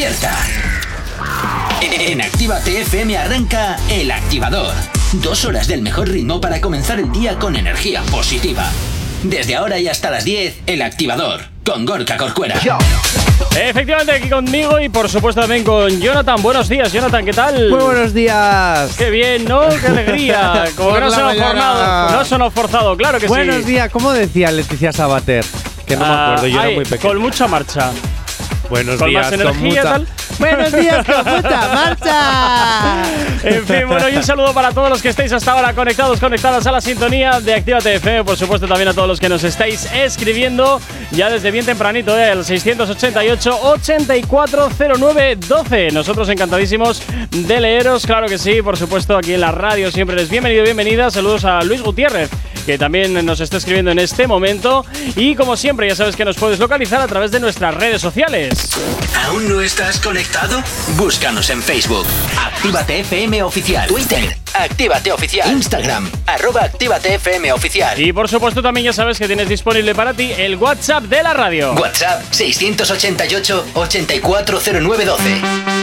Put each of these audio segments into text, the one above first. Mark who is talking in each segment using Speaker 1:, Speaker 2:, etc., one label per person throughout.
Speaker 1: despierta. En Activa TFM arranca El Activador. Dos horas del mejor ritmo para comenzar el día con energía positiva. Desde ahora y hasta las 10, El Activador, con Gorka Corcuera.
Speaker 2: Efectivamente, aquí conmigo y por supuesto también con Jonathan. Buenos días, Jonathan, ¿qué tal?
Speaker 3: Muy buenos días.
Speaker 2: Qué bien, ¿no? Qué alegría. Como que no se no se nos forzado, claro que sí.
Speaker 3: Buenos días, ¿cómo decía Leticia Sabater? Que no me
Speaker 2: Ah,
Speaker 3: acuerdo, yo
Speaker 2: ay,
Speaker 3: era muy pequeño.
Speaker 2: Con mucha marcha.
Speaker 3: Buenos
Speaker 2: con
Speaker 3: días,
Speaker 2: más energía, tal.
Speaker 3: Buenos días, con mucha marcha.
Speaker 2: En fin, bueno, y un saludo para todos los que estáis hasta ahora conectados, conectadas a la sintonía de Actívate FM. Por supuesto, también a todos los que nos estáis escribiendo ya desde bien tempranito, ¿eh? el 688-8409-12. Nosotros encantadísimos de leeros, claro que sí, por supuesto, aquí en la radio siempre eres bienvenido, bienvenida. Saludos a Luis Gutiérrez, que también nos está escribiendo en este momento. Y como siempre, ya sabes que nos puedes localizar a través de nuestras redes sociales.
Speaker 1: ¿Aún no estás conectado? Búscanos en Facebook. Actívate FM Oficial. Twitter. Actívate Oficial. Instagram. Arroba Actívate FM Oficial.
Speaker 2: Y por supuesto también ya sabes que tienes disponible para ti el WhatsApp de la radio.
Speaker 1: WhatsApp 688-840912.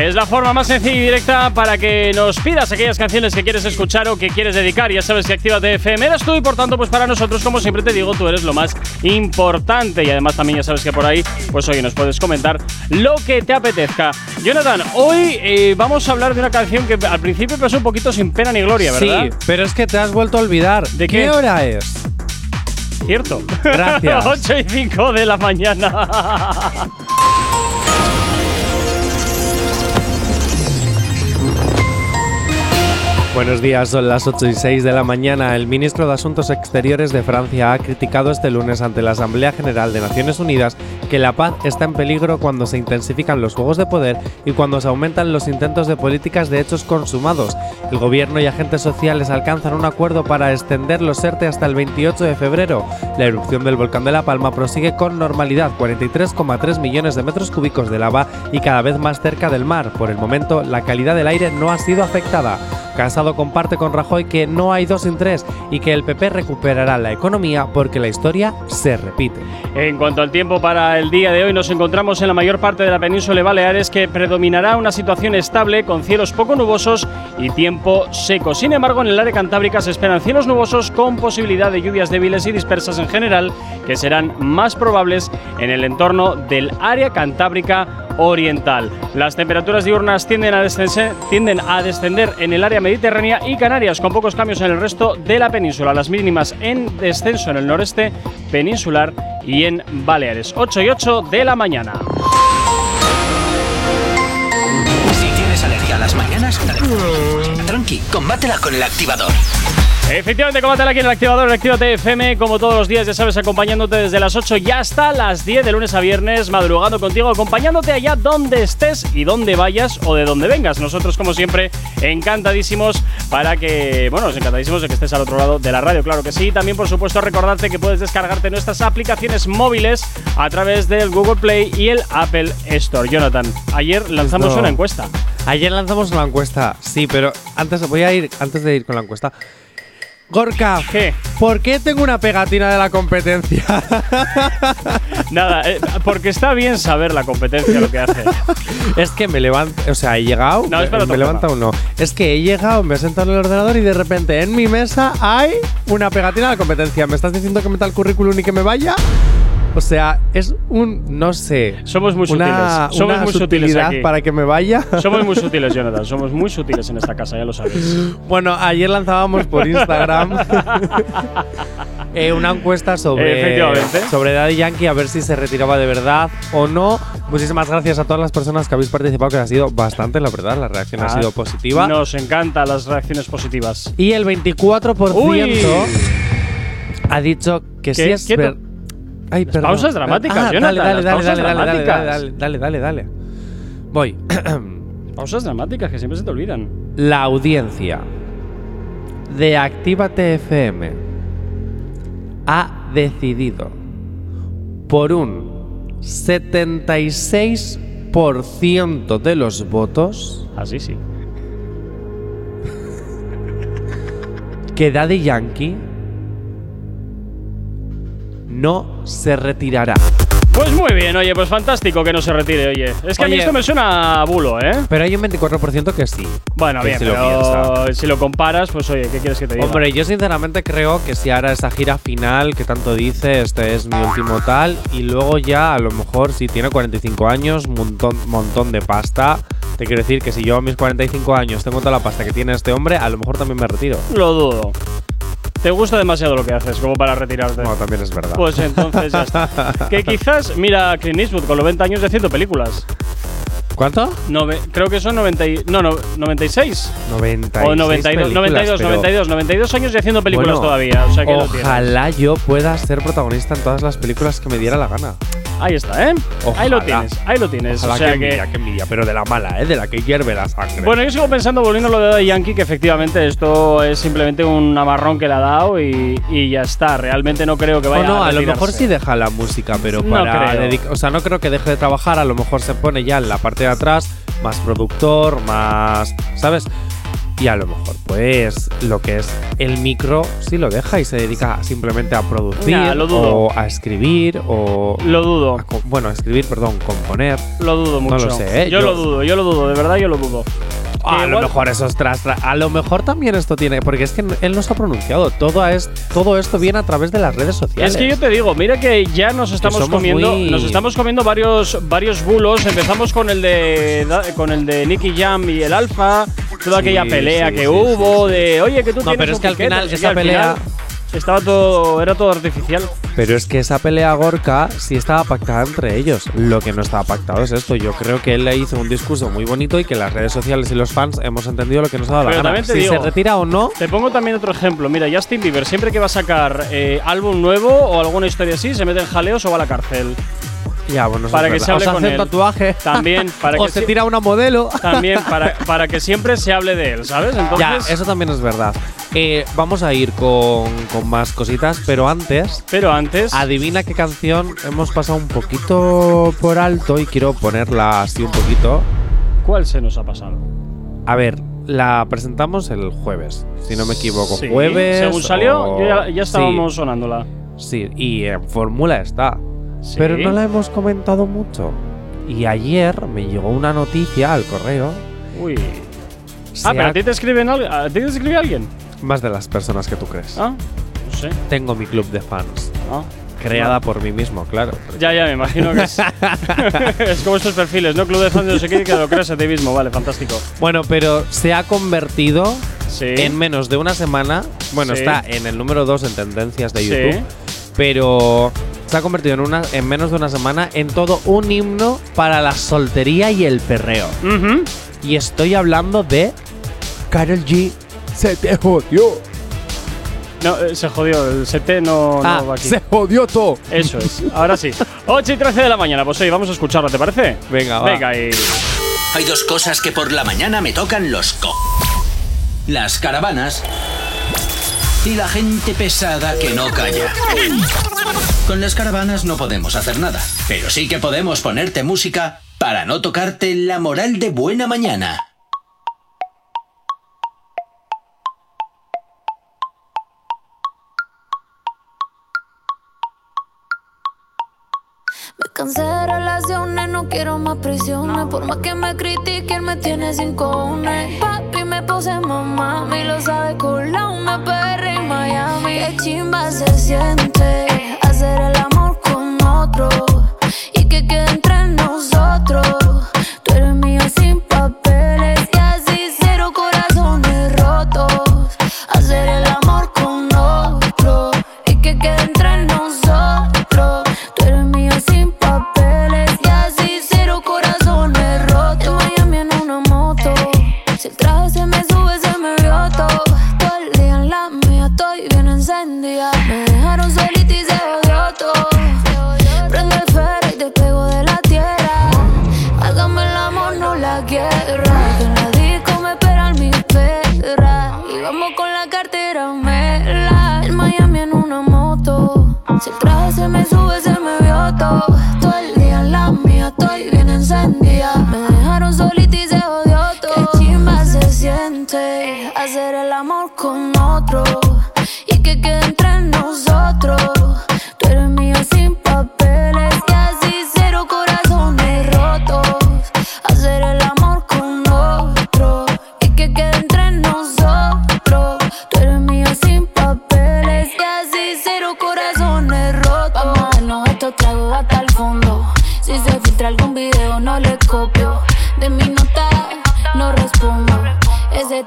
Speaker 2: Es la forma más sencilla y directa para que nos pidas aquellas canciones que quieres escuchar o que quieres dedicar. Ya sabes que Actívate FM eres tú y por tanto, pues para nosotros, como siempre te digo, tú eres lo más importante. Y además también ya sabes que por ahí, pues hoy nos puedes comentar lo que te apetezca. Jonathan, hoy eh, vamos a hablar de una canción que al principio pasó un poquito sin pena ni gloria, ¿verdad?
Speaker 3: Sí, pero es que te has vuelto a olvidar.
Speaker 2: ¿De qué?
Speaker 3: hora es?
Speaker 2: Cierto.
Speaker 3: Gracias.
Speaker 2: 8 y 5 de la mañana.
Speaker 3: Buenos días, son las 8 y 6 de la mañana. El ministro de Asuntos Exteriores de Francia ha criticado este lunes ante la Asamblea General de Naciones Unidas que la paz está en peligro cuando se intensifican los juegos de poder y cuando se aumentan los intentos de políticas de hechos consumados. El gobierno y agentes sociales alcanzan un acuerdo para extender los ERTE hasta el 28 de febrero. La erupción del volcán de La Palma prosigue con normalidad, 43,3 millones de metros cúbicos de lava y cada vez más cerca del mar. Por el momento, la calidad del aire no ha sido afectada. Casado comparte con Rajoy que no hay dos sin tres y que el PP recuperará la economía porque la historia se repite.
Speaker 2: En cuanto al tiempo para el día de hoy, nos encontramos en la mayor parte de la península de Baleares que predominará una situación estable con cielos poco nubosos y tiempo seco. Sin embargo, en el área cantábrica se esperan cielos nubosos con posibilidad de lluvias débiles y dispersas en general que serán más probables en el entorno del área cantábrica oriental. Las temperaturas diurnas tienden a, descender, tienden a descender en el área mediterránea y Canarias, con pocos cambios en el resto de la península. Las mínimas en descenso en el noreste peninsular y en Baleares. 8 y 8 de la mañana.
Speaker 1: Si tienes alergia a las mañanas, tranqui, combátela con el activador.
Speaker 2: Efectivamente, combátela aquí en el activador, el Actívate FM, como todos los días, ya sabes, acompañándote desde las 8 y hasta las 10 de lunes a viernes, madrugando contigo, acompañándote allá donde estés y donde vayas o de donde vengas. Nosotros, como siempre, encantadísimos para que, bueno, encantadísimos de que estés al otro lado de la radio, claro que sí. También, por supuesto, recordarte que puedes descargarte nuestras aplicaciones móviles a través del Google Play y el Apple Store. Jonathan, ayer lanzamos una encuesta.
Speaker 3: Ayer lanzamos la encuesta, sí, pero antes voy a ir antes de ir con la encuesta. Gorka,
Speaker 2: ¿Qué?
Speaker 3: ¿por qué tengo una pegatina de la competencia?
Speaker 2: Nada, eh, porque está bien saber la competencia lo que hace.
Speaker 3: es que me levanto, o sea, he llegado,
Speaker 2: No,
Speaker 3: me, me levanta uno. Es que he llegado, me he sentado en el ordenador y de repente en mi mesa hay una pegatina de la competencia. ¿Me estás diciendo que meta el currículum y que me vaya? O sea, es un, no sé,
Speaker 2: Somos muy
Speaker 3: una,
Speaker 2: sutiles. Somos
Speaker 3: una
Speaker 2: muy sutiles aquí.
Speaker 3: para que me vaya.
Speaker 2: Somos muy sutiles, Jonathan. Somos muy sutiles en esta casa, ya lo sabes.
Speaker 3: Bueno, ayer lanzábamos por Instagram eh, una encuesta sobre, sobre Daddy Yankee a ver si se retiraba de verdad o no. Muchísimas gracias a todas las personas que habéis participado, que ha sido bastante, la verdad. La reacción ha
Speaker 2: Ah,
Speaker 3: sido positiva.
Speaker 2: Nos encantan las reacciones positivas.
Speaker 3: Y el 24%
Speaker 2: Uy.
Speaker 3: ha dicho que sí
Speaker 2: ¿Qué-
Speaker 3: es
Speaker 2: qué
Speaker 3: Ay, perdón.
Speaker 2: pausas dramáticas,
Speaker 3: Ah,
Speaker 2: Jonathan,
Speaker 3: Dale, dale,
Speaker 2: las
Speaker 3: dale,
Speaker 2: pausas
Speaker 3: dale,
Speaker 2: dramáticas.
Speaker 3: dale, dale, dale, dale. Voy.
Speaker 2: Pausas dramáticas que siempre se te olvidan.
Speaker 3: La audiencia de Actívate FM ha decidido por un 76% de los votos
Speaker 2: Así sí.
Speaker 3: que Daddy Yankee no se retirará.
Speaker 2: Pues muy bien, oye, pues fantástico que no se retire, oye. Es que a mí
Speaker 3: Oye.
Speaker 2: esto me suena a bulo, ¿eh?
Speaker 3: Pero hay un 24% que sí.
Speaker 2: Bueno,
Speaker 3: Que
Speaker 2: bien,
Speaker 3: lo
Speaker 2: pero
Speaker 3: piensa.
Speaker 2: si lo comparas, pues oye, ¿qué quieres que te diga?
Speaker 3: Hombre, yo sinceramente creo que si ahora esa gira final que tanto dice, este es mi último tal, y luego ya a lo mejor si tiene 45 años, montón, montón de pasta, te quiero decir que si yo a mis 45 años tengo toda la pasta que tiene este hombre, a lo mejor también me retiro.
Speaker 2: Lo dudo. Te gusta demasiado lo que haces como para retirarte.
Speaker 3: No, también es verdad.
Speaker 2: Pues entonces ya está. que quizás, mira, a Clint Eastwood con 90 años y haciendo películas.
Speaker 3: ¿Cuánto?
Speaker 2: Nove- creo que son 90 y- no, no, 96
Speaker 3: 96
Speaker 2: o 92,
Speaker 3: películas,
Speaker 2: 92,
Speaker 3: pero-
Speaker 2: 92, 92 años y haciendo películas
Speaker 3: Bueno,
Speaker 2: todavía. O sea que.
Speaker 3: Ojalá yo pueda ser protagonista en todas las películas que me diera la gana.
Speaker 2: Ahí está, ¿eh? Ahí lo tienes, ahí lo tienes.
Speaker 3: Ojalá
Speaker 2: o sea
Speaker 3: que envidia, que envidia, pero de la mala, ¿eh? De la que hierve la sangre.
Speaker 2: Bueno, yo sigo pensando, volviendo a lo de Yankee, que efectivamente esto es simplemente un amarrón que le ha dado y, y ya está. Realmente no creo que vaya
Speaker 3: no,
Speaker 2: a
Speaker 3: a lo
Speaker 2: retirarse.
Speaker 3: mejor sí deja la música, pero
Speaker 2: No
Speaker 3: para
Speaker 2: creo.
Speaker 3: O sea, no creo que deje de trabajar, a lo mejor se pone ya en la parte de atrás, más productor, más. ¿Sabes? Y a lo mejor, pues, lo que es el micro sí lo deja y se dedica simplemente a producir,
Speaker 2: Nah, lo dudo.
Speaker 3: o a escribir, o.
Speaker 2: Lo dudo,
Speaker 3: a bueno, a escribir, perdón, componer.
Speaker 2: lo dudo
Speaker 3: No
Speaker 2: mucho.
Speaker 3: lo sé, ¿eh?
Speaker 2: Yo,
Speaker 3: Yo-
Speaker 2: lo dudo, yo lo dudo, de verdad yo lo dudo.
Speaker 3: Ah, a lo mejor eso es tras, tras- A lo mejor también esto tiene. Porque es que él no se ha pronunciado. Todo, es, todo esto viene a través de las redes sociales.
Speaker 2: Es que yo te digo, mira que ya nos estamos comiendo,
Speaker 3: muy-
Speaker 2: nos estamos comiendo varios varios bulos. Empezamos con el de con el de Nicky Jam y el Alfa, toda
Speaker 3: Sí,
Speaker 2: aquella pelea
Speaker 3: sí,
Speaker 2: que
Speaker 3: sí,
Speaker 2: hubo de, oye, que tú
Speaker 3: No,
Speaker 2: tienes
Speaker 3: pero es que al
Speaker 2: piquete",
Speaker 3: final esa pelea-
Speaker 2: final estaba todo era todo artificial.
Speaker 3: Pero es que esa pelea Gorka sí estaba pactada entre ellos. Lo que no estaba pactado es esto. Yo creo que él le hizo un discurso muy bonito y que las redes sociales y los fans hemos entendido lo que nos ha dado la gana. si
Speaker 2: digo-
Speaker 3: se retira o no,
Speaker 2: Te pongo también otro ejemplo. Mira, Justin Bieber, siempre que va a sacar eh, álbum nuevo o alguna historia así, se mete en jaleos o va a la cárcel.
Speaker 3: Ya, bueno,
Speaker 2: Para
Speaker 3: es
Speaker 2: que se hable
Speaker 3: o
Speaker 2: con
Speaker 3: hace
Speaker 2: él.
Speaker 3: tatuaje.
Speaker 2: También, para
Speaker 3: o
Speaker 2: que
Speaker 3: se
Speaker 2: si-
Speaker 3: tira una modelo.
Speaker 2: También, para, para que siempre se hable de él, ¿sabes? Entonces,
Speaker 3: Ya, eso también es verdad. Eh, vamos a ir con, con más cositas, pero antes,
Speaker 2: pero antes.
Speaker 3: adivina qué canción hemos pasado un poquito por alto y quiero ponerla así un poquito.
Speaker 2: ¿Cuál se nos ha pasado?
Speaker 3: A ver, la presentamos el jueves, si no me equivoco.
Speaker 2: Sí,
Speaker 3: Jueves.
Speaker 2: Según salió,
Speaker 3: o-
Speaker 2: ya,
Speaker 3: Sí,
Speaker 2: estábamos sonándola.
Speaker 3: Sí, y en fórmula está.
Speaker 2: Sí.
Speaker 3: Pero no la hemos comentado mucho. Y ayer me llegó una noticia al correo.
Speaker 2: Uy.
Speaker 3: Se
Speaker 2: Ah, pero a ti te escriben a ti te escribe alguien.
Speaker 3: Más de las personas que tú crees.
Speaker 2: Ah, no sé.
Speaker 3: Tengo mi club de fans.
Speaker 2: Ah.
Speaker 3: Creada por mí mismo, claro.
Speaker 2: Ya, ya, me imagino que es. es como estos perfiles, ¿no? Club de fans de no sé qué que lo creas a ti mismo. Vale, fantástico.
Speaker 3: Bueno, pero se ha convertido
Speaker 2: Sí.
Speaker 3: en menos de una semana. Bueno,
Speaker 2: Sí.
Speaker 3: está en el número 2 en tendencias de
Speaker 2: Sí.
Speaker 3: YouTube. Pero se ha convertido en, una, en menos de una semana en todo un himno para la soltería y el perreo. Y estoy hablando de Karol G. Se te jodió.
Speaker 2: No, eh, se jodió. El CT no, no
Speaker 3: Ah,
Speaker 2: va aquí.
Speaker 3: se jodió todo.
Speaker 2: Eso es. Ahora sí. 8 y 13 de la mañana. Pues oye, vamos a escucharlo, ¿te parece?
Speaker 3: Venga, va.
Speaker 2: Venga, y.
Speaker 1: Hay dos cosas que por la mañana me tocan los co. Las caravanas y la gente pesada que no calla. Con las caravanas no podemos hacer nada, pero sí que podemos ponerte música para no tocarte la moral de buena mañana.
Speaker 4: Me cansé de relaciones, no quiero más prisiones. Por más que me critiquen, me tiene sin cojones. Papi me puse mamá, y lo sabe colar una perra en Miami. Qué chimba se siente hacer el amor con otro y que quede entre nosotros.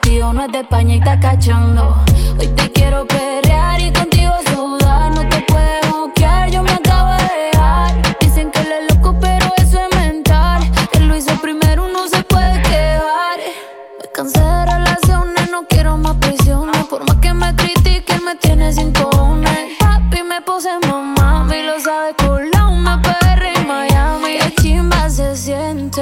Speaker 4: Tío no es de España y está cachando. Hoy te quiero perrear y contigo sudar. No te puedes bloquear, yo me acabo de dejar. Dicen que él es loco, pero eso es mental. Él lo hizo primero, no se puede quejar. Me cansé de relaciones, no quiero más prisiones. Por más que me critique, él me tiene sin cojones. Papi, me puse mamá, y lo sabe la una PR en Miami. Qué chimba se siente.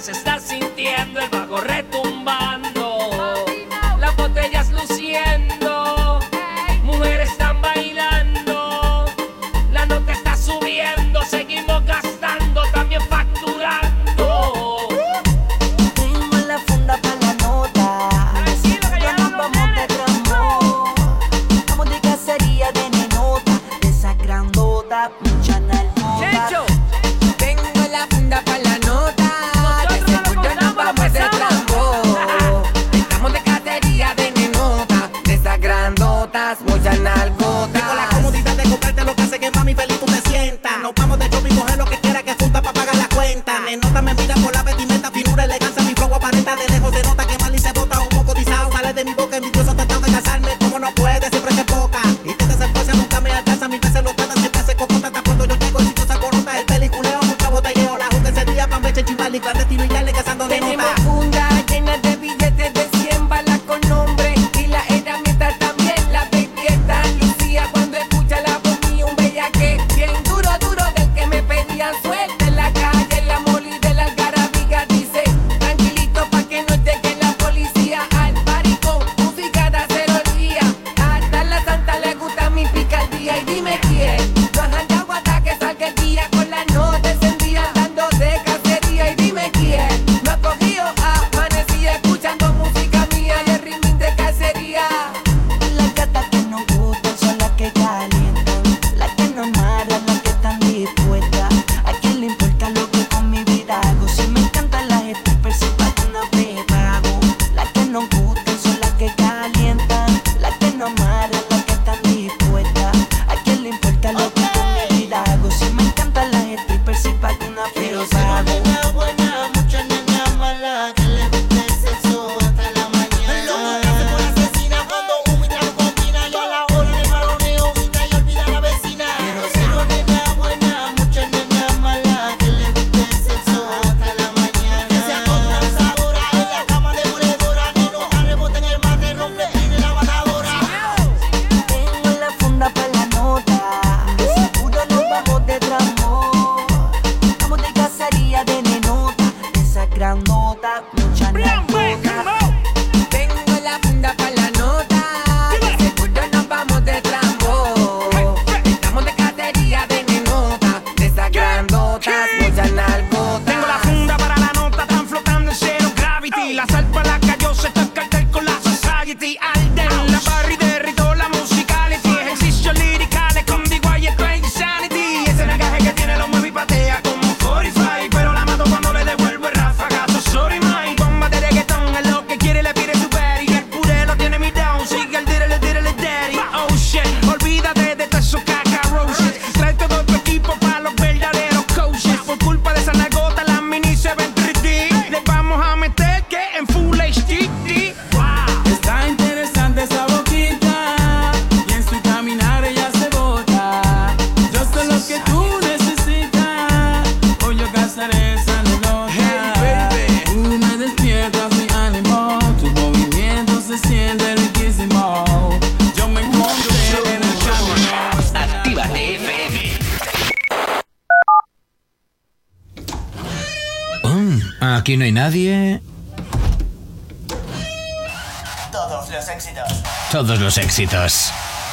Speaker 5: Se está sintiendo el bajo retumbando.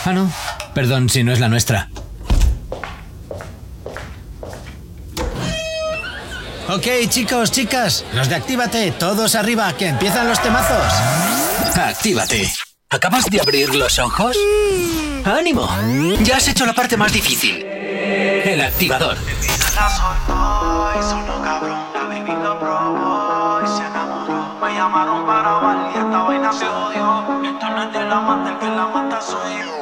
Speaker 1: Ah, no. Perdón si no es la nuestra. Ok, chicos, chicas, los de Actívate, todos arriba, que empiezan los temazos. Actívate. ¿Acabas de abrir los ojos? ¡Ánimo! Ya has hecho la parte más difícil. El activador.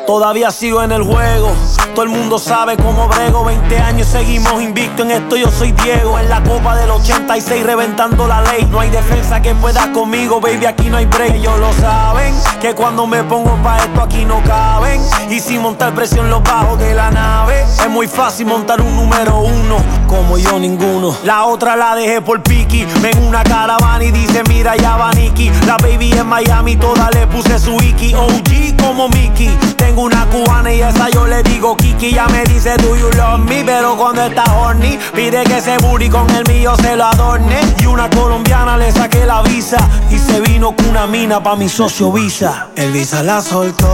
Speaker 6: Todavía sigo en el juego, todo el mundo sabe cómo brego. 20 años seguimos invicto en esto, yo soy Diego. En la copa del 86 reventando la ley. No hay defensa que pueda conmigo, baby, aquí no hay break. Ellos lo saben, que cuando me pongo pa' esto aquí no caben. Y sin montar presión los bajos de la nave Es muy fácil montar un número uno, como yo ninguno. La otra la dejé por Piki, ven una caravana y dice mira ya va Nicky La baby en Miami, toda le puse su Iki OG como Mickey, tengo una cubana y esa yo le digo Kiki Ya me dice do you love me, pero cuando está horny Pide que ese booty con el mío se lo adorne. Y una colombiana le saqué la visa Y se vino con una mina pa' mi socio Visa. El Visa la soltó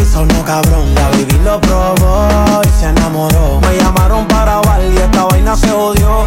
Speaker 6: y sonó cabrón La baby lo probó se enamoró. Me llamaron para bailar y esta vaina se odió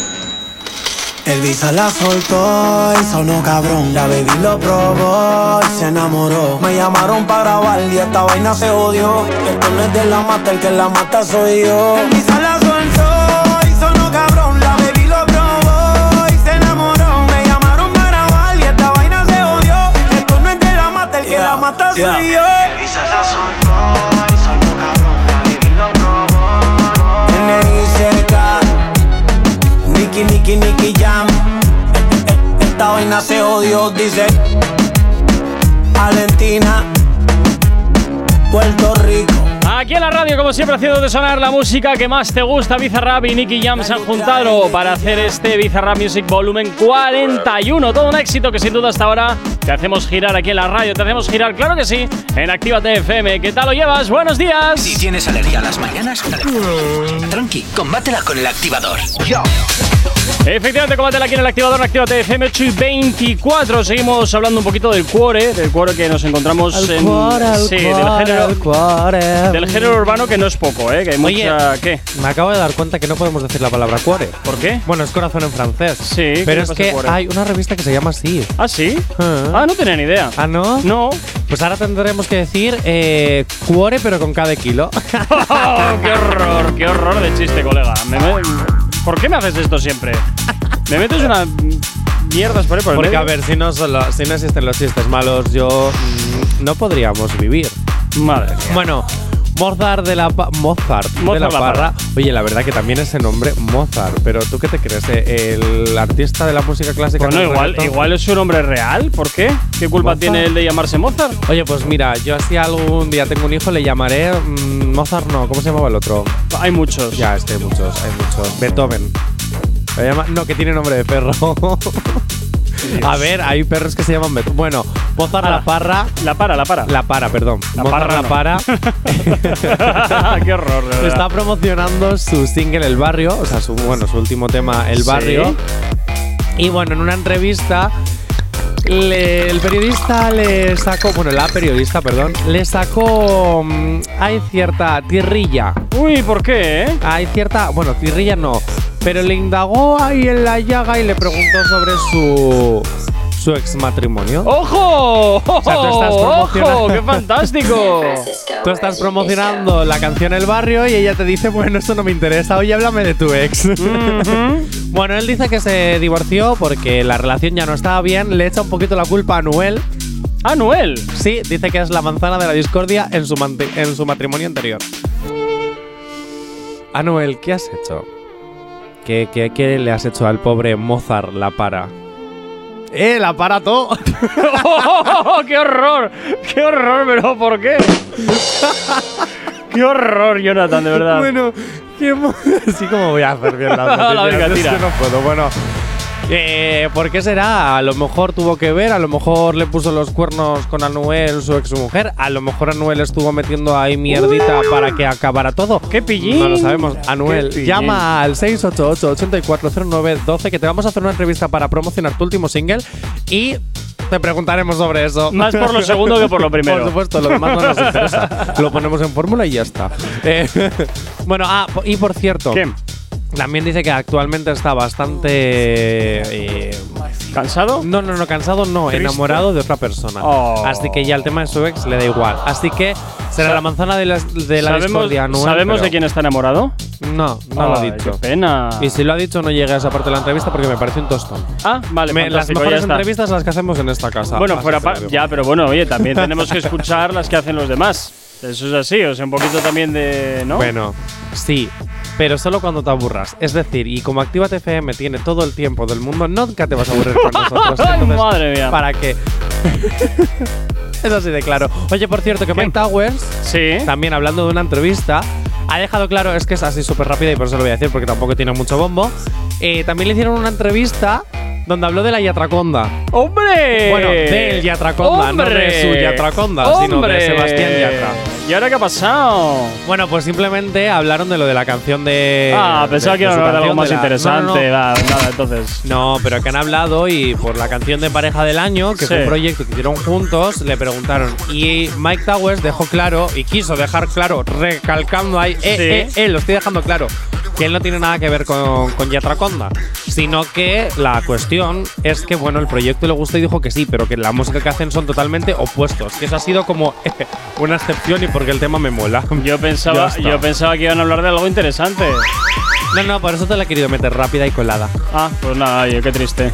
Speaker 6: el Visa la soltó y sonó cabrón. La baby lo probó y se enamoró. Me llamaron para grabar y esta vaina se odió. Esto no es de la mata, el que la mata soy yo. El Visa la soltó y sonó cabrón. La baby lo probó y se enamoró. Me llamaron para grabar y esta vaina se odió. Esto no es de la mata, el que la mata soy yo. Vaina se odió, dice Valentina, Puerto Rico.
Speaker 2: Aquí en la radio, como siempre, haciendo de sonar la música que más te gusta. Bizarrap y Nicky Jam se han juntado para hacer este Bizarrap Music Volumen 41. Todo un éxito que sin duda hasta ahora te hacemos girar aquí en la radio. Te hacemos girar, claro que sí, en Actívate FM. ¿Qué tal lo llevas? Buenos días.
Speaker 1: Si tienes alergia a las mañanas, tranqui, combátela con el activador.
Speaker 2: Efectivamente, combátela aquí en el activador en Actívate FM 8 y 24. Seguimos hablando un poquito del cuore, del cuore que nos encontramos
Speaker 3: El
Speaker 2: en.
Speaker 3: cuore, el
Speaker 2: sí,
Speaker 3: cuore,
Speaker 2: del género.
Speaker 3: el cuore.
Speaker 2: Del género urbano que no es poco, ¿eh? Que hay
Speaker 3: Oye,
Speaker 2: mucha. ¿Qué?
Speaker 3: Me acabo de dar cuenta que no podemos decir la palabra cuore.
Speaker 2: ¿Por qué?
Speaker 3: Bueno, es corazón en francés.
Speaker 2: Sí, ¿qué
Speaker 3: Pero es que
Speaker 2: cuore?
Speaker 3: hay una revista que se llama así.
Speaker 2: ¿Ah, sí?
Speaker 3: Ah.
Speaker 2: Ah, no tenía ni idea.
Speaker 3: ¿Ah, no?
Speaker 2: No.
Speaker 3: Pues ahora tendremos que decir eh, cuore, pero con cada kilo.
Speaker 2: Oh, ¡Qué horror! ¡Qué horror de chiste, colega! Me- me- ¿Por qué me haces esto siempre? Me metes una mierdas por ahí por el
Speaker 3: Porque, a
Speaker 2: medio?
Speaker 3: ver, si no, solo, si no existen los chistes malos, yo mm, no podríamos vivir.
Speaker 2: Madre mía.
Speaker 3: Bueno, Mozart de la, pa- Mozart de la
Speaker 2: la
Speaker 3: Parra. Oye, la verdad que también ese nombre, Mozart. Pero ¿tú qué te crees? eh, ¿El artista de la música clásica?
Speaker 2: Bueno,
Speaker 3: del
Speaker 2: igual,
Speaker 3: reggaetón?
Speaker 2: igual es su nombre real. ¿Por qué? ¿Qué culpa
Speaker 3: Mozart.
Speaker 2: tiene él de llamarse Mozart?
Speaker 3: Oye, pues mira, yo si algún día tengo un hijo le llamaré mm, Mozart, no, ¿cómo se llamaba el otro?
Speaker 2: Hay muchos.
Speaker 3: Ya, es que hay muchos, hay muchos. Beethoven. No, que tiene nombre de perro. A ver, hay perros que se llaman Bet- Bueno, Mozart La Parra.
Speaker 2: La para, la para.
Speaker 3: La para, perdón.
Speaker 2: La
Speaker 3: Mozart
Speaker 2: Parra
Speaker 3: La
Speaker 2: no.
Speaker 3: Para
Speaker 2: Qué horror, verdad.
Speaker 3: está promocionando su single El Barrio, o sea, su, bueno, su último tema El
Speaker 2: Sí.
Speaker 3: Barrio. Y bueno, en una entrevista le- el periodista le sacó, bueno, la periodista, perdón, le sacó mm, hay cierta tirrilla.
Speaker 2: Uy, ¿por qué? eh?
Speaker 3: Hay cierta, bueno, tirrilla no, pero le indagó ahí en la llaga y le preguntó sobre su su ex matrimonio.
Speaker 2: ¡Ojo!
Speaker 3: O sea, tú estás promocionando-
Speaker 2: ¡Ojo! ¡Qué fantástico!
Speaker 3: Tú estás promocionando la canción El Barrio y ella te dice, bueno, esto no me interesa, oye, háblame de tu ex. bueno, él dice que se divorció porque la relación ya no estaba bien, le echa un poquito la culpa a Noel.
Speaker 2: ¿A Noel?
Speaker 3: Sí, dice que es la manzana de la discordia en su, en su matrimonio anterior. A Noel, ¿qué has hecho? ¿Qué, qué, qué le has hecho al pobre Mozart la para? ¡Eh, la para todo!
Speaker 2: ¡Oh, ¡Qué horror! ¡Qué horror! ¿Pero por qué? ¡Qué horror, Jonathan, de verdad!
Speaker 3: Bueno, ¿qué mo- sí como voy a hacer bien
Speaker 2: La venga,
Speaker 3: es
Speaker 2: tira.
Speaker 3: que no puedo. Bueno, eh, ¿por qué será? A lo mejor tuvo que ver, a lo mejor le puso los cuernos con Anuel, su exmujer, a lo mejor Anuel estuvo metiendo ahí mierdita para que acabara todo.
Speaker 2: ¡Qué pillín!
Speaker 3: No lo sabemos. Anuel, llama al 688-8409-12 que te vamos a hacer una entrevista para promocionar tu último single y te preguntaremos sobre eso.
Speaker 2: Más por lo segundo que por lo primero.
Speaker 3: Por supuesto, lo demás no nos interesa. lo ponemos en fórmula y ya está. Eh, bueno, ah, y por cierto,
Speaker 2: ¿Qué?
Speaker 3: También dice que actualmente está bastante. eh,
Speaker 2: ¿Cansado?
Speaker 3: no, no, no, cansado no,
Speaker 2: ¿Triste?
Speaker 3: enamorado de otra persona.
Speaker 2: Oh.
Speaker 3: Así que ya el tema de su ex le da igual. Así que será
Speaker 2: Sa-
Speaker 3: la manzana de la, de la
Speaker 2: ¿Sabemos,
Speaker 3: discordia Anuel,
Speaker 2: ¿sabemos
Speaker 3: pero-
Speaker 2: de quién está enamorado?
Speaker 3: No, no lo ha dicho.
Speaker 2: ¡Qué pena!
Speaker 3: Y si lo ha dicho, no llegué a esa parte de la entrevista porque me parece un tostón.
Speaker 2: Ah, vale,
Speaker 3: Me- las mejores entrevistas las que hacemos en esta casa.
Speaker 2: Bueno, fuera ya, pero bueno, oye, también tenemos que escuchar las que hacen los demás. Eso es así, o sea, un poquito también de. ¿No?
Speaker 3: Bueno, sí, pero solo cuando te aburras. Es decir, y como Actívate FM tiene todo el tiempo del mundo, nunca te vas a aburrir con nosotros.
Speaker 2: Ay,
Speaker 3: Entonces,
Speaker 2: madre mía.
Speaker 3: ¿Para qué? es así de claro. Oye, por cierto, que Mike Towers,
Speaker 2: Sí.
Speaker 3: también hablando de una entrevista, ha dejado claro, es que es así súper rápida y por eso lo voy a decir porque tampoco tiene mucho bombo. eh, también le hicieron una entrevista donde habló de la Yatraconda.
Speaker 2: ¡Hombre!
Speaker 3: Bueno, del Yatraconda, no de
Speaker 2: ¡Hombre!
Speaker 3: su Yatraconda, sino de
Speaker 2: ¡Hombre!
Speaker 3: Sebastián Yatra.
Speaker 2: ¿Y ahora qué ha pasado?
Speaker 3: Bueno, pues simplemente hablaron de lo de la canción de.
Speaker 2: ah, pensaba
Speaker 3: de-
Speaker 2: que
Speaker 3: su
Speaker 2: a algo más
Speaker 3: la-
Speaker 2: interesante.
Speaker 3: No, no.
Speaker 2: Va, nada, entonces.
Speaker 3: No, pero que han hablado y por la canción de pareja del año, que
Speaker 2: Sí.
Speaker 3: fue un proyecto que hicieron juntos, le preguntaron. Y Mike Towers dejó claro y quiso dejar claro, recalcando ahí, eh,
Speaker 2: Sí.
Speaker 3: eh, eh, lo estoy dejando claro, que él no tiene nada que ver con, con Yatraconda, sino que la cuestión es que, bueno, el proyecto le gustó y dijo que sí, pero que la música que hacen son totalmente opuestos. Que eso ha sido como una excepción y porque el tema me mola.
Speaker 2: Yo pensaba, yo pensaba que iban a hablar de algo interesante.
Speaker 3: No, no, por eso te la he querido meter rápida y colada.
Speaker 2: Ah, pues nada, oye, qué triste.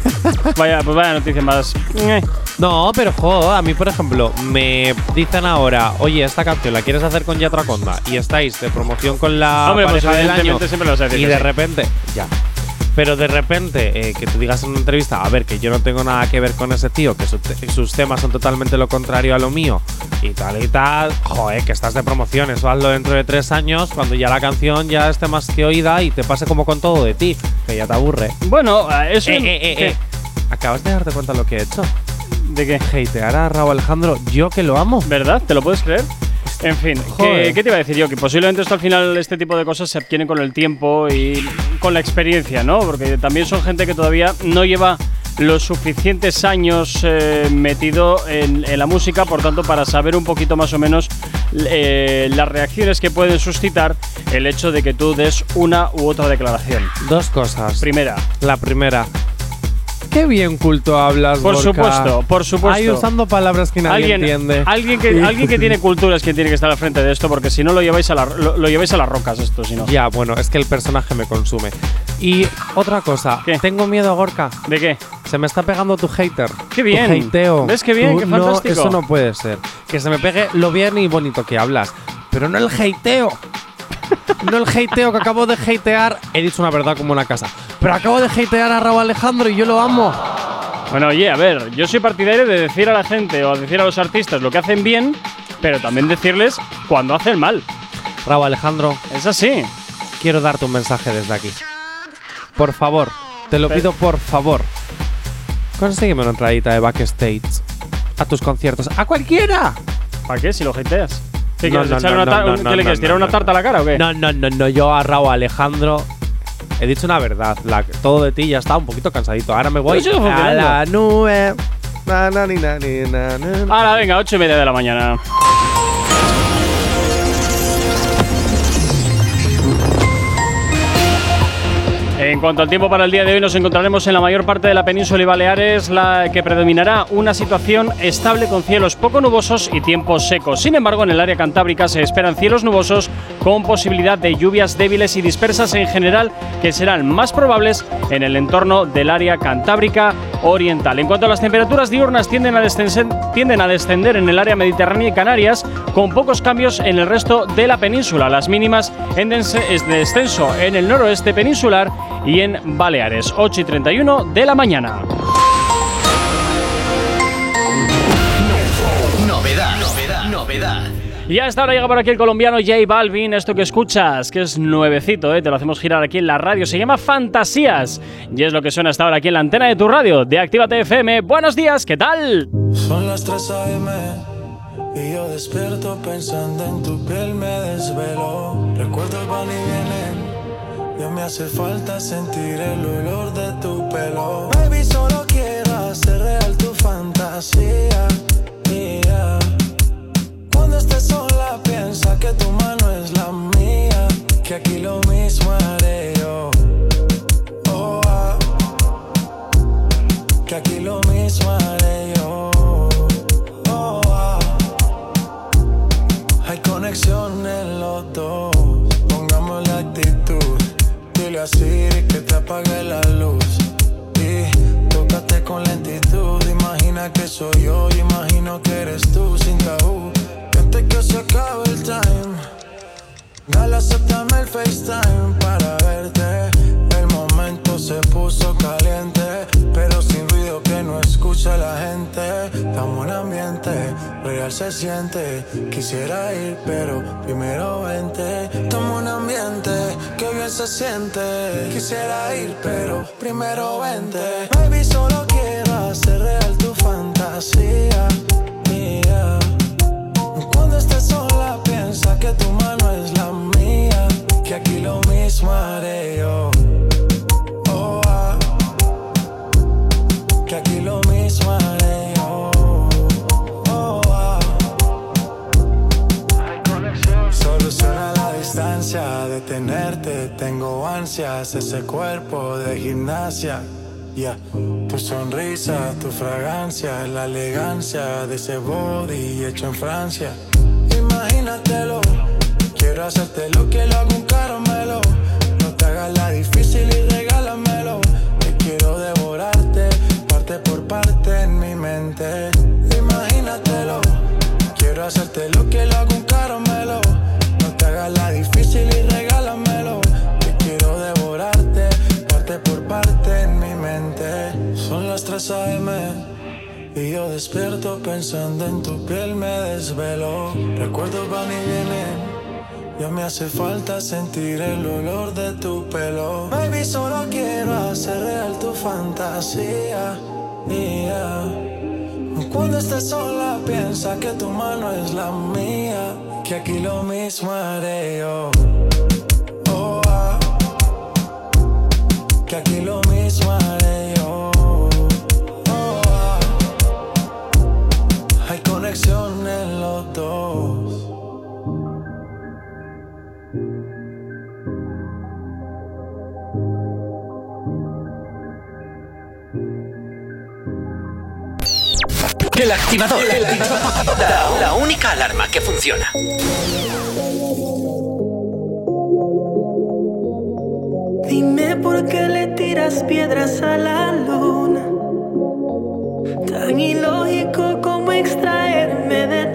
Speaker 2: vaya, pues vaya noticia más. Eh.
Speaker 3: No, pero jo, a mí, por ejemplo, me dicen ahora, oye, esta canción la quieres hacer con Yatraconda y estáis de promoción con la
Speaker 2: Hombre, pues
Speaker 3: pareja del año
Speaker 2: siempre lo
Speaker 3: y de
Speaker 2: sí.
Speaker 3: repente, ya. Pero de repente eh, que tú digas en una entrevista, a ver, que yo no tengo nada que ver con ese tío, que su- sus temas son totalmente lo contrario a lo mío y tal y tal, joder, que estás de promoción, eso hazlo dentro de tres años cuando ya la canción ya esté más que oída y te pase como con todo de ti, que ya te aburre.
Speaker 2: Bueno, eh, eso.
Speaker 3: Eh, eh, eh, eh. ¿Acabas de darte cuenta de lo que he hecho?
Speaker 2: ¿De qué?
Speaker 3: Hatear a Raúl Alejandro, yo que lo amo.
Speaker 2: ¿Verdad? ¿Te lo puedes creer? En fin, ¿qué, te iba a decir yo? Que posiblemente esto al final, este tipo de cosas se adquieren con el tiempo y con la experiencia, ¿no? Porque también son gente que todavía no lleva los suficientes años eh, metido en, en la música, por tanto, para saber un poquito más o menos eh, las reacciones que pueden suscitar el hecho de que tú des una u otra declaración.
Speaker 3: Dos cosas.
Speaker 2: Primera,
Speaker 3: La primera. Qué bien culto hablas,
Speaker 2: por
Speaker 3: Gorka.
Speaker 2: supuesto, por supuesto.
Speaker 3: Ahí usando palabras que nadie
Speaker 2: alguien,
Speaker 3: entiende.
Speaker 2: alguien que alguien que tiene cultura es quien tiene que estar al frente de esto porque si no lo lleváis a la, lo, lo lleváis a las rocas esto si no
Speaker 3: Ya, bueno, es que el personaje me consume. Y otra cosa,
Speaker 2: ¿Qué?
Speaker 3: tengo miedo, Gorka.
Speaker 2: de qué
Speaker 3: Se me está pegando tu hater.
Speaker 2: Qué bien.
Speaker 3: Tu hateo.
Speaker 2: ¿Ves qué bien?
Speaker 3: Tu-
Speaker 2: Qué
Speaker 3: no,
Speaker 2: fantástico.
Speaker 3: eso no puede ser. Que se me pegue lo bien y bonito que hablas. Pero no el hateo. No el hateo que acabo de hatear. He dicho una verdad como una casa. Pero acabo de hatear a Raúl Alejandro y yo lo amo.
Speaker 2: bueno oye a ver yo soy partidario de decir a la gente o decir a los artistas lo que hacen bien pero también decirles cuando hacen mal
Speaker 3: Raúl Alejandro,
Speaker 2: es así
Speaker 3: quiero darte un mensaje desde aquí. Por favor, Te lo pido por favor. Consígueme una entradita de backstage a tus conciertos. ¡A cualquiera!
Speaker 2: ¿Para qué? Si lo hateas. ¿Qué
Speaker 3: No,
Speaker 2: quieres?
Speaker 3: no,
Speaker 2: echar
Speaker 3: no,
Speaker 2: una tar-
Speaker 3: no,
Speaker 2: un-
Speaker 3: no,
Speaker 2: ¿Qué le quieres?
Speaker 3: no,
Speaker 2: ¿Tirar una tarta a la cara o qué?
Speaker 3: No, no, no, no. Yo a Raúl Alejandro. He dicho una verdad. La, todo de ti ya está un poquito cansadito. Ahora me voy
Speaker 2: Pero
Speaker 3: a la nube. Na, na, ni, na, ni, na, na.
Speaker 2: Ahora, venga, ocho y media de la mañana. En cuanto al tiempo para el día de hoy, nos encontraremos en la mayor parte de la península y Baleares, la que predominará una situación estable con cielos poco nubosos y tiempos secos. Sin embargo, en el área cantábrica se esperan cielos nubosos con posibilidad de lluvias débiles y dispersas en general, que serán más probables en el entorno del área cantábrica oriental. En cuanto a las temperaturas diurnas, tienden a, tienden a descender en el área mediterránea y Canarias, con pocos cambios en el resto de la península. Las mínimas en descenso en el noroeste peninsular y en Baleares, 8 y 31 de la mañana.
Speaker 1: Novedad, novedad, novedad.
Speaker 2: Y hasta ahora llega por aquí el colombiano J Balvin. Esto que escuchas, que es nuevecito, ¿eh? te lo hacemos girar aquí en la radio. Se llama Fantasías. Y es lo que suena hasta ahora aquí en la antena de tu radio, de Actívate FM. Buenos días, ¿qué tal?
Speaker 7: Son las 3 a.m. y yo despierto pensando en tu piel, me desvelo. Recuerdo el van y vienen. Ya me hace falta sentir el olor de tu pelo. Baby, solo quiero hacer real tu fantasía. yeah. Cuando estés sola, piensa que tu mano es la mía. Que aquí lo mismo haré yo. Oh, ah. Que aquí lo mismo haré yo. Oh, ah. Hay conexión en los dos. Pongamos la actitud. Dile a Siri que te apague la luz. Y tócate con lentitud. Imagina que soy yo. imagino que eres tú sin tabú. Antes que se acabe el time. Dale, aceptame el FaceTime para verte. El momento se puso caliente, pero sin ruido que no escucha la gente. Estamos en ambiente, real se siente. Quisiera ir, pero primero vente. Estamos en ambiente, que bien se siente. Quisiera ir, pero primero vente. Baby, solo quiero hacer real tu fantasía. mía. Piensa que tu mano es la mía. Que aquí lo mismo haré yo. Oh, ah. Que aquí lo mismo haré yo. Oh, ah. Soluciona la distancia de tenerte. Tengo ansias, ese cuerpo de gimnasia. Ya, Tu sonrisa, tu fragancia, la elegancia de ese body hecho en Francia. Quiero hacerte lo que lo hago un caramelo. No te hagas la difícil y regálamelo. Que quiero devorarte, parte por parte en mi mente. Imagínatelo, quiero hacerte lo que lo hago un caramelo. No te hagas la difícil y regálamelo. Que quiero devorarte, parte por parte en mi mente. Son las 3 a.m. Y yo despierto pensando en tu piel, me desvelo. Recuerdos van y vienen. Ya me hace falta sentir el olor de tu pelo. Baby, solo quiero hacer real tu fantasía. yeah. Cuando estés sola, piensa que tu mano es la mía. Que aquí lo mismo haré yo. Oh, ah. Que aquí lo mismo haré
Speaker 1: El activador. La, la única alarma que funciona.
Speaker 8: Dime por qué le tiras piedras a la luna. Tan ilógico como extraerme de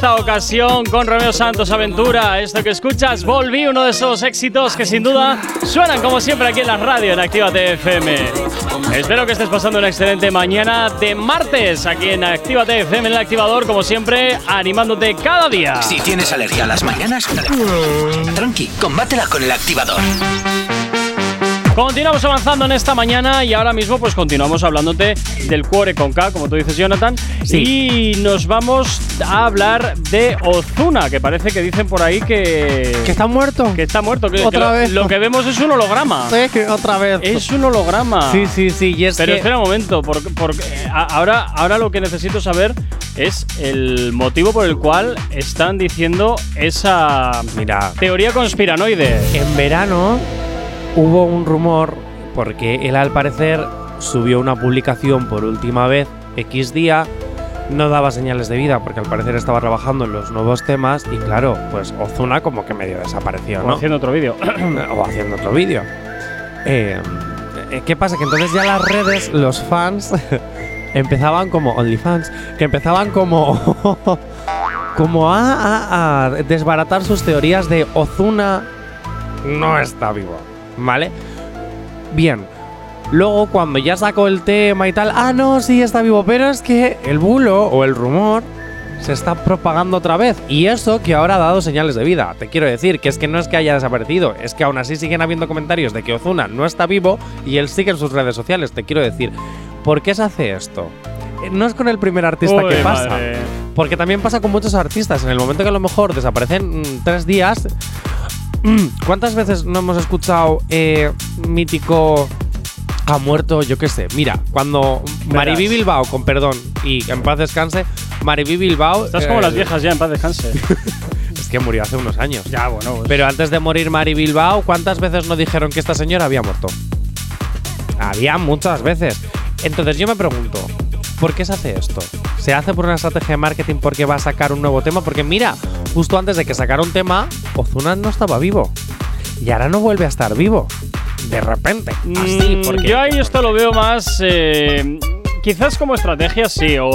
Speaker 2: esta ocasión con Romeo Santos Aventura. Esto que escuchas, Volví, uno de esos éxitos que sin duda suenan como siempre aquí en la radio en Actívate FM. Espero que estés pasando una excelente mañana de martes aquí en Actívate FM en el activador, como siempre, animándote cada día.
Speaker 1: Si tienes alergia a las mañanas, tranqui, combátela con el activador.
Speaker 2: Continuamos avanzando en esta mañana y ahora mismo pues continuamos hablándote del cuore con K, como tú dices Jonathan. Y nos vamos a hablar de Ozuna, que parece que dicen por ahí que...
Speaker 3: ¿Que está muerto?
Speaker 2: Que está muerto, que,
Speaker 3: Otra
Speaker 2: lo,
Speaker 3: vez.
Speaker 2: lo que vemos es un holograma.
Speaker 3: Es que otra vez.
Speaker 2: Es un holograma.
Speaker 3: Sí, sí, sí. Y es
Speaker 2: Pero
Speaker 3: que-
Speaker 2: espera un momento, porque, porque, eh, ahora, ahora lo que necesito saber es el motivo por el cual están diciendo esa
Speaker 3: Mira,
Speaker 2: teoría conspiranoide.
Speaker 3: en verano hubo un rumor porque él al parecer subió una publicación por última vez X día, no daba señales de vida porque al parecer estaba trabajando en los nuevos temas y claro, pues Ozuna como que medio desapareció,
Speaker 2: O
Speaker 3: ¿no?
Speaker 2: haciendo otro vídeo.
Speaker 3: o haciendo otro vídeo. Eh, ¿Qué pasa? Que entonces ya las redes, los fans, empezaban como OnlyFans, que empezaban como como a, a- a desbaratar sus teorías de Ozuna no está vivo, ¿vale? Bien. Luego, cuando ya sacó el tema y tal, ah, no, sí está vivo, pero es que el bulo o el rumor se está propagando otra vez. Y eso que ahora ha dado señales de vida. Te quiero decir que es que no es que haya desaparecido, es que aún así siguen habiendo comentarios de que Ozuna no está vivo y él sigue en sus redes sociales. Te quiero decir, ¿por qué se hace esto? Eh, No es con el primer artista
Speaker 2: Uy,
Speaker 3: que pasa.
Speaker 2: madre.
Speaker 3: Porque también pasa con muchos artistas. En el momento que a lo mejor desaparecen mm, tres días. mm, ¿Cuántas veces no hemos escuchado eh, mítico ha muerto, yo qué sé? Mira, cuando Mariví Bilbao, con perdón, y en paz descanse, Mariví Bilbao.
Speaker 2: Estás como
Speaker 3: eh,
Speaker 2: las viejas ya, en paz descanse.
Speaker 3: Es que murió hace unos años.
Speaker 2: ya, bueno. pues-
Speaker 3: Pero antes de morir Mari Bilbao, ¿cuántas veces no dijeron que esta señora había muerto? Había muchas veces. Entonces yo me pregunto, ¿por qué se hace esto? ¿Se hace por una estrategia de marketing porque va a sacar un nuevo tema? Porque mira, justo antes de que sacara un tema, Ozuna no estaba vivo. Y ahora no vuelve a estar vivo. De repente. Así,
Speaker 2: Mm,
Speaker 3: porque.
Speaker 2: Yo ahí esto lo veo más. eh, quizás como estrategia, sí. O,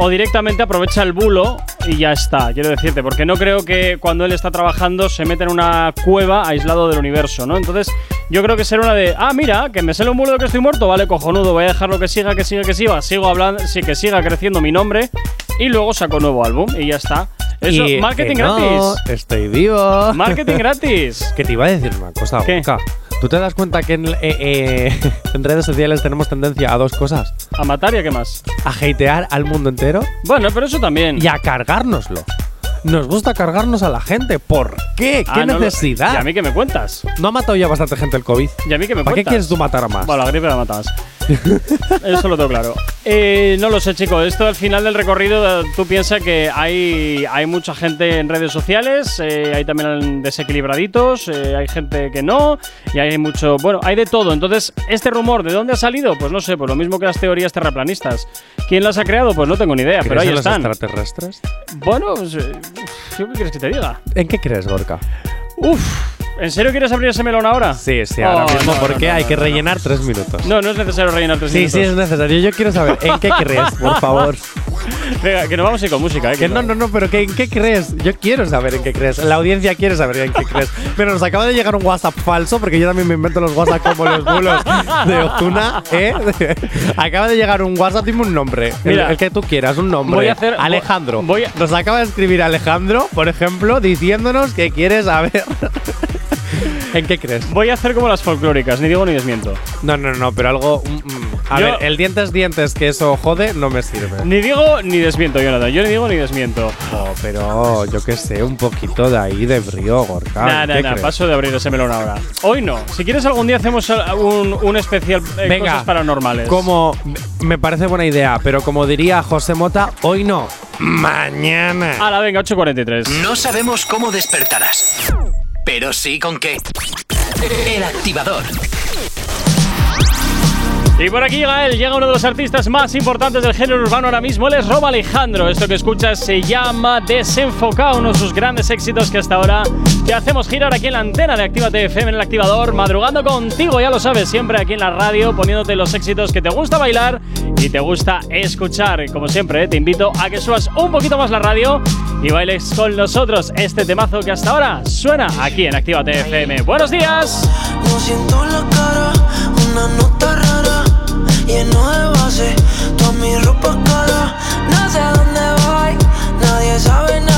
Speaker 2: o directamente aprovecha el bulo y ya está. Quiero decirte, porque no creo que cuando él está trabajando se meta en una cueva aislado del universo, ¿no? Entonces, yo creo que será una de. Ah, mira, que me sale un bulo de que estoy muerto. Vale, cojonudo. Voy a dejarlo que siga, que siga, que siga. Sigo hablando. Sí, que siga creciendo mi nombre. Y luego saco nuevo álbum y ya está. Eso,
Speaker 3: Y
Speaker 2: marketing
Speaker 3: que no,
Speaker 2: gratis.
Speaker 3: Estoy vivo.
Speaker 2: Marketing gratis.
Speaker 3: Que te iba a decir una cosa,
Speaker 2: ¿Qué?
Speaker 3: ¿Tú te das cuenta que en, eh, eh, en redes sociales tenemos tendencia a dos cosas?
Speaker 2: A matar y a qué más.
Speaker 3: A hatear al mundo entero
Speaker 2: Bueno, pero eso también.
Speaker 3: y a cargárnoslo. Nos gusta cargarnos a la gente. ¿Por qué? ¿Qué
Speaker 2: Ah, no lo-
Speaker 3: necesidad?
Speaker 2: ¿Y a mí qué me cuentas?
Speaker 3: No ha matado ya bastante gente el COVID.
Speaker 2: ¿Y a mí qué me
Speaker 3: ¿Para qué
Speaker 2: cuentas?
Speaker 3: quieres tú matar a más?
Speaker 2: Bueno, la gripe la matas. Eso lo tengo claro. Eh, no lo sé, chicos. Esto al final del recorrido, tú piensas que hay, hay mucha gente en redes sociales, eh, hay también desequilibraditos, eh, hay gente que no, y hay mucho. Bueno, hay de todo. Entonces, ¿este rumor de dónde ha salido? Pues no sé, pues lo mismo que las teorías terraplanistas. ¿Quién las ha creado? Pues no tengo ni idea, pero
Speaker 3: ¿Crees
Speaker 2: ahí
Speaker 3: en los
Speaker 2: están.
Speaker 3: extraterrestres?
Speaker 2: Bueno, pues, eh, ¿yo qué quieres que te diga?
Speaker 3: ¿En qué crees, Gorka?
Speaker 2: Uf, ¿En serio quieres abrir ese melón ahora?
Speaker 3: Sí, sí, ahora
Speaker 2: Oh,
Speaker 3: mismo,
Speaker 2: no,
Speaker 3: porque
Speaker 2: no, no,
Speaker 3: hay que rellenar tres minutos.
Speaker 2: No, no es necesario rellenar tres
Speaker 3: Sí,
Speaker 2: minutos.
Speaker 3: sí, es necesario. Yo quiero saber, ¿en qué crees, por favor?
Speaker 2: Venga, que nos vamos a ir con música, ¿eh?
Speaker 3: Que no, no, no, pero que, ¿en qué crees? Yo quiero saber en qué crees. La audiencia quiere saber en qué crees. Pero nos acaba de llegar un WhatsApp falso, porque yo también me invento los WhatsApp como los bulos de Ozuna, ¿eh? acaba de llegar un WhatsApp, dime un nombre. El, que tú quieras, un nombre.
Speaker 2: voy a hacer-
Speaker 3: Alejandro.
Speaker 2: voy a-
Speaker 3: Nos acaba de escribir Alejandro, por ejemplo, diciéndonos que quiere saber. ¿En qué crees?
Speaker 2: Voy a hacer como las folclóricas, ni digo ni desmiento.
Speaker 3: No, no, no, pero algo. mm, mm. A
Speaker 2: Yo-
Speaker 3: ver, el dientes dientes que eso jode no me sirve.
Speaker 2: Ni digo ni desmiento, Jonathan. Yo ni digo ni desmiento.
Speaker 3: Oh, pero yo qué sé, un poquito de ahí de brío, Gorka.
Speaker 2: Nah, nah,
Speaker 3: ¿Qué
Speaker 2: nah, paso de abrir ese melón ahora. Hoy no. Si quieres algún día hacemos un, un especial eh,
Speaker 3: Venga,
Speaker 2: cosas paranormales.
Speaker 3: Como me parece buena idea, pero como diría José Mota, hoy no, mañana.
Speaker 2: Hala, venga, 8.43.
Speaker 1: No sabemos cómo despertarás, pero sí con qué. El activador.
Speaker 2: Y por aquí él, llega uno de los artistas más importantes del género urbano ahora mismo, él es Rob Alejandro. Esto que escuchas se llama Desenfocado, uno de sus grandes éxitos que hasta ahora te hacemos girar aquí en la antena de Actívate FM en el activador, madrugando contigo, ya lo sabes, siempre aquí en la radio, poniéndote los éxitos que te gusta bailar y te gusta escuchar. Como siempre, te invito a que subas un poquito más la radio y bailes con nosotros este temazo que hasta ahora suena aquí en Actívate FM. ¡Buenos días!
Speaker 9: No siento en la cara una nota rara, lleno de base, toda mi ropa cara. No sé a dónde voy, nadie sabe nada.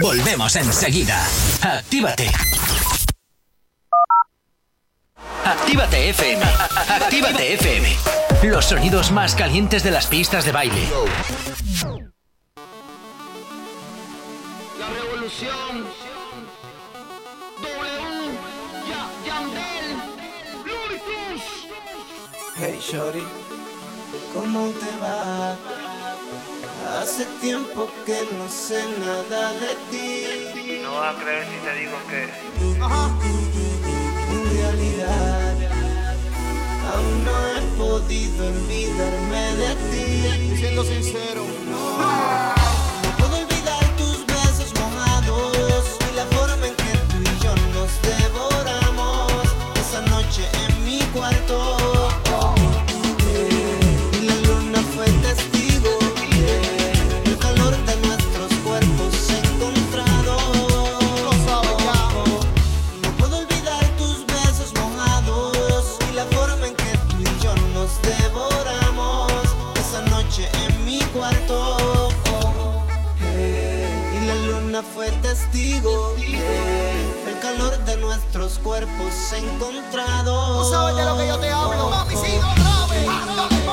Speaker 1: Volvemos enseguida. Actívate.
Speaker 10: Actívate FM. Actívate FM. Los sonidos más calientes de las pistas de baile.
Speaker 11: que no sé nada de ti.
Speaker 12: No vas a creer si te digo que. Ajá.
Speaker 11: En realidad, aún no he podido olvidarme de ti. Siendo sincero. luna fue testigo del de calor de nuestros cuerpos encontrados.
Speaker 13: Tú sabes de lo que yo te hablo, mami, sigo
Speaker 10: grave.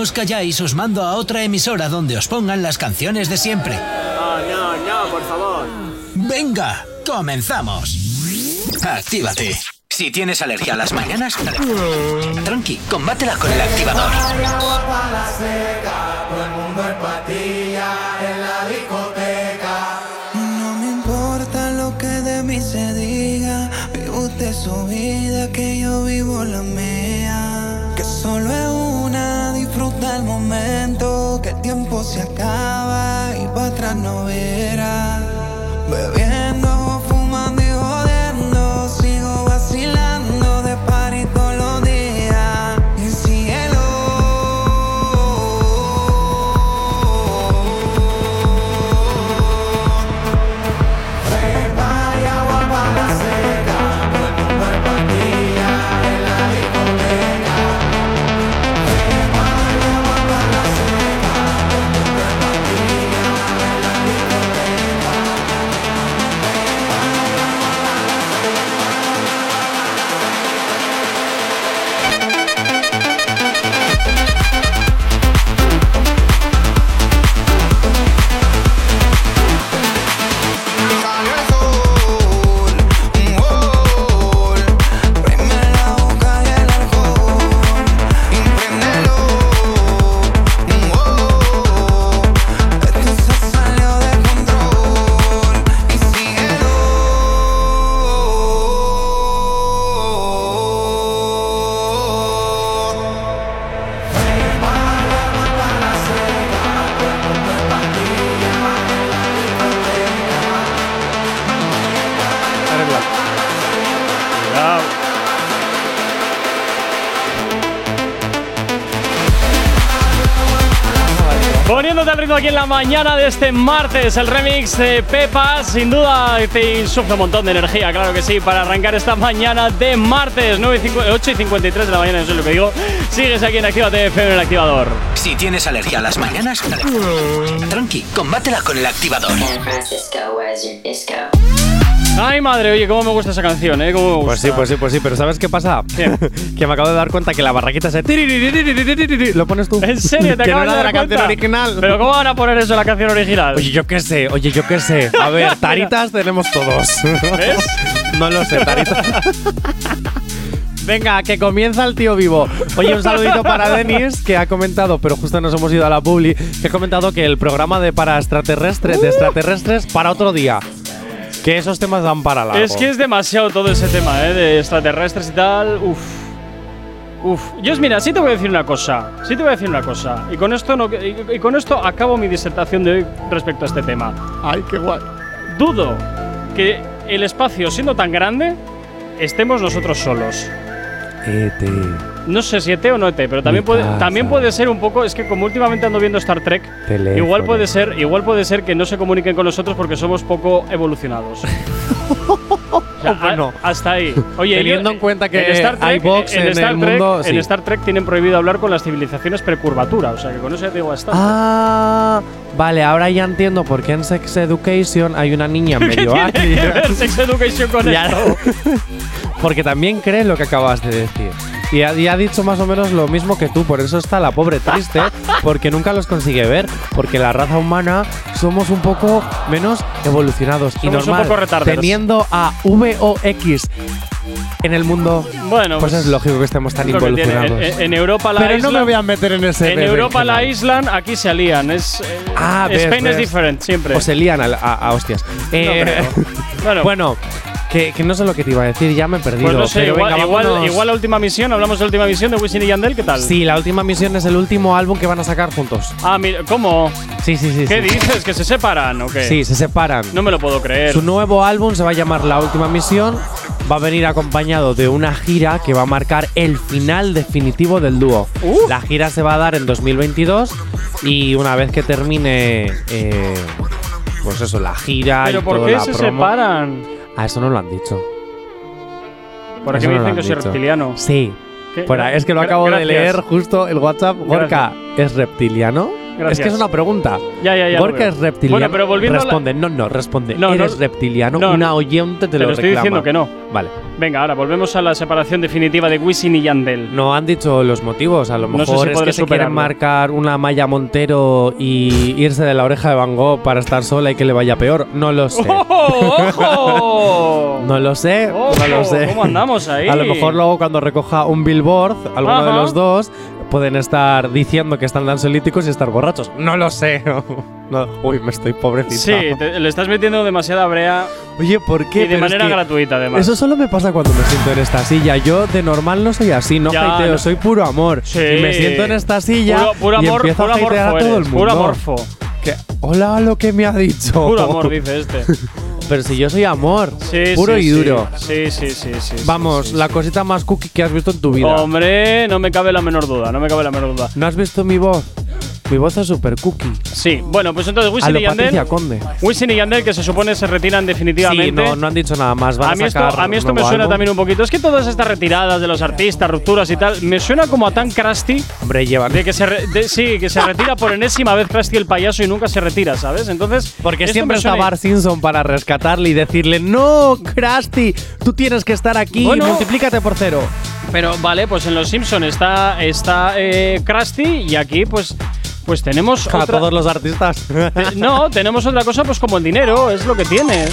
Speaker 10: os calláis, os mando a otra emisora donde os pongan las canciones de siempre.
Speaker 1: No, no, no, por favor.
Speaker 10: Venga, comenzamos. Actívate. Si tienes alergia a las mañanas, tranqui, combátela con el activador.
Speaker 14: No me importa lo que de mí se diga, vive usted su vida que yo vivo la mía, que solo es el momento que el tiempo se acaba y para atrás no verás. Bebiendo
Speaker 2: aquí en la mañana de este martes, el remix de Pepa, sin duda te insufla un montón de energía, claro que sí, para arrancar esta mañana de martes, 9 y cincu- 8 y 53 de la mañana, eso es lo que digo. Sigues aquí en Actívate FM en el activador.
Speaker 1: Si tienes alergia a las mañanas, tranqui, combátela con el activador.
Speaker 2: Ay, madre, oye, cómo me gusta esa canción, ¿eh? Cómo me gusta.
Speaker 3: Pues sí, pues sí, pues sí, pero ¿sabes qué pasa? que me acabo de dar cuenta que la barraquita se. Lo pones tú.
Speaker 2: ¿En serio? ¿Te
Speaker 3: que no era
Speaker 2: de dar
Speaker 3: la
Speaker 2: cuenta?
Speaker 3: canción original?
Speaker 2: ¿Pero cómo van a poner eso en la canción original?
Speaker 3: Oye, yo qué sé, oye, yo qué sé. A ver, taritas tenemos todos.
Speaker 2: ¿Ves?
Speaker 3: no lo sé, taritas. Venga, que comienza el tío vivo. Oye, un saludito para Denis, que ha comentado, pero justo nos hemos ido a la publi, que ha comentado que el programa de para extraterrestres, de extraterrestres, para otro día. Que esos temas dan para largo.
Speaker 2: Es que es demasiado todo ese tema, ¿eh? De extraterrestres y tal. Uf. Uf. Yo, mira, sí te voy a decir una cosa. Sí te voy a decir una cosa. Y con esto, no, y, y con esto acabo mi disertación de hoy respecto a este tema.
Speaker 3: Ay, qué guay.
Speaker 2: Dudo que el espacio, siendo tan grande, estemos nosotros solos.
Speaker 3: E.T.
Speaker 2: No sé si ET o no ET, pero también puede, también puede ser un poco. Es que como últimamente ando viendo Star Trek,
Speaker 3: Teléfono.
Speaker 2: igual puede ser, igual puede ser que no se comuniquen con nosotros porque somos poco evolucionados. O sea, hasta ahí. Oye,
Speaker 3: Teniendo
Speaker 2: yo-
Speaker 3: en cuenta que
Speaker 2: en Star
Speaker 3: hay
Speaker 2: Trek,
Speaker 3: box en
Speaker 2: Star
Speaker 3: el
Speaker 2: Trek-
Speaker 3: mundo, sí.
Speaker 2: En Star Trek tienen prohibido hablar con las civilizaciones precurvatura, o sea que con eso ya digo bastante.
Speaker 3: Ah, vale, ahora ya entiendo por qué en Sex Education hay una niña
Speaker 2: ¿Qué
Speaker 3: medio
Speaker 2: ver Sex Education con esto?
Speaker 3: Porque también cree lo que acabas de decir. Y ha, y ha dicho más o menos lo mismo que tú, por eso está la pobre triste, porque nunca los consigue ver, porque la raza humana somos un poco menos evolucionados y
Speaker 2: Somos un
Speaker 3: normal.
Speaker 2: poco retarders.
Speaker 3: teniendo a VOX en el mundo,
Speaker 2: Bueno,
Speaker 3: pues es lógico que estemos tan involucionados.
Speaker 2: En, en Europa la
Speaker 3: Pero no me voy a meter en ese
Speaker 2: En
Speaker 3: bebé
Speaker 2: Europa la island, aquí se alían. Es, eh,
Speaker 3: Ah, ves,
Speaker 2: Spain
Speaker 3: ves.
Speaker 2: es different, siempre.
Speaker 3: O se lían a, a- a hostias. Eh,
Speaker 2: creo. Bueno.
Speaker 3: bueno, que, que no sé lo que te iba a decir, ya me he perdido.
Speaker 2: Pues no sé,
Speaker 3: pero
Speaker 2: igual,
Speaker 3: venga,
Speaker 2: igual, la última misión, hablamos de la última misión de Wisin y Yandel, ¿qué tal?
Speaker 3: Sí, la última misión es el último álbum que van a sacar juntos.
Speaker 2: Ah, mira, ¿cómo?
Speaker 3: Sí, sí, sí.
Speaker 2: ¿Qué
Speaker 3: sí.
Speaker 2: dices? ¿Que se separan o qué?
Speaker 3: Sí, se separan.
Speaker 2: No me lo puedo creer.
Speaker 3: Su nuevo álbum se va a llamar La Última Misión. Va a venir acompañado de una gira que va a marcar el final definitivo del dúo.
Speaker 2: Uh.
Speaker 3: La gira se va a dar en 2022 y una vez que termine, eh, pues eso, la gira
Speaker 2: ¿Pero
Speaker 3: y
Speaker 2: por
Speaker 3: toda
Speaker 2: qué
Speaker 3: la
Speaker 2: se
Speaker 3: promo-
Speaker 2: separan?
Speaker 3: Ah, eso no lo han dicho.
Speaker 2: Por aquí
Speaker 3: Eso
Speaker 2: me
Speaker 3: no
Speaker 2: dicen que soy
Speaker 3: dicho.
Speaker 2: reptiliano.
Speaker 3: Sí. Por ahí, es que lo acabo de leer justo el WhatsApp. Gorka, ¿es reptiliano?
Speaker 2: Gracias.
Speaker 3: Es que es una pregunta.
Speaker 2: Ya, ya, ya.
Speaker 3: Gorka es reptiliano.
Speaker 2: Bueno, pero volviendo a la-
Speaker 3: responde, no, no, responde.
Speaker 2: No, no,
Speaker 3: ¿Eres reptiliano?
Speaker 2: no,
Speaker 3: una oyente te,
Speaker 2: Te
Speaker 3: lo,
Speaker 2: lo estoy
Speaker 3: reclama.
Speaker 2: diciendo que no.
Speaker 3: Vale.
Speaker 2: Venga, ahora volvemos a la separación definitiva de Wisin y Yandel.
Speaker 3: No han dicho los motivos. A lo
Speaker 2: sé
Speaker 3: mejor
Speaker 2: si
Speaker 3: es que se quieren marcar una Maya Montero y irse de la oreja de Van Gogh para estar sola y que le vaya peor. No lo sé.
Speaker 2: ¡Ojo! ¡Ojo!
Speaker 3: No lo sé.
Speaker 2: ¡Ojo!
Speaker 3: No lo sé.
Speaker 2: ¿Cómo andamos ahí?
Speaker 3: A lo mejor luego cuando recoja un billboard, alguno de los dos, pueden estar diciendo que están ansiolíticos y estar borrachos. No lo sé. No. Uy, me estoy pobrecita.
Speaker 2: Sí, te- le estás metiendo demasiada brea
Speaker 3: Oye, ¿por qué?
Speaker 2: y de
Speaker 3: Pero es
Speaker 2: manera
Speaker 3: que
Speaker 2: gratuita, además.
Speaker 3: Eso solo me pasa cuando me siento en esta silla. Yo de normal no soy así, no
Speaker 2: Ya,
Speaker 3: hateo,
Speaker 2: no.
Speaker 3: soy puro amor.
Speaker 2: Sí.
Speaker 3: Y me siento en esta silla
Speaker 2: Puro, puro
Speaker 3: y
Speaker 2: amor,
Speaker 3: empiezo
Speaker 2: puro
Speaker 3: a hatear a todo el mundo.
Speaker 2: Puro amorfo.
Speaker 3: Que- Hola, lo que me ha dicho.
Speaker 2: Puro amor, dice este.
Speaker 3: Pero si yo soy amor,
Speaker 2: Sí,
Speaker 3: puro
Speaker 2: sí,
Speaker 3: y duro.
Speaker 2: Sí, sí, sí, sí.
Speaker 3: Vamos, la cosita más cookie que has visto en tu vida.
Speaker 2: Hombre, no me cabe la menor duda, no me cabe la menor duda.
Speaker 3: ¿No has visto mi voz? Mi voz es super cookie.
Speaker 2: Sí, bueno, pues entonces
Speaker 3: A
Speaker 2: Wisin y Yandel.
Speaker 3: Conde.
Speaker 2: Wisin y Yandel que se supone se retiran
Speaker 3: Sí,
Speaker 2: definitivamente.
Speaker 3: no, no han dicho nada más. Van a,
Speaker 2: a mí, esto,
Speaker 3: sacar
Speaker 2: a mí esto me suena
Speaker 3: álbum.
Speaker 2: también un poquito. Es que todas estas retiradas de los artistas, rupturas y tal, me suena como a tan Krusty.
Speaker 3: Hombre, llevan.
Speaker 2: De que se re- de- sí, que se retira por enésima vez Krusty el payaso y nunca se retira, ¿sabes? Entonces.
Speaker 3: Porque
Speaker 2: esto
Speaker 3: siempre está Bar Simpson para rescatarle y decirle: No, Krusty, tú tienes que estar aquí,
Speaker 2: Bueno.
Speaker 3: multiplícate por cero.
Speaker 2: Pero vale, pues en Los Simpson está, está eh, Krusty y aquí pues. Pues tenemos
Speaker 3: A
Speaker 2: otra-
Speaker 3: todos los artistas.
Speaker 2: No, tenemos otra cosa pues como el dinero, es lo que tiene.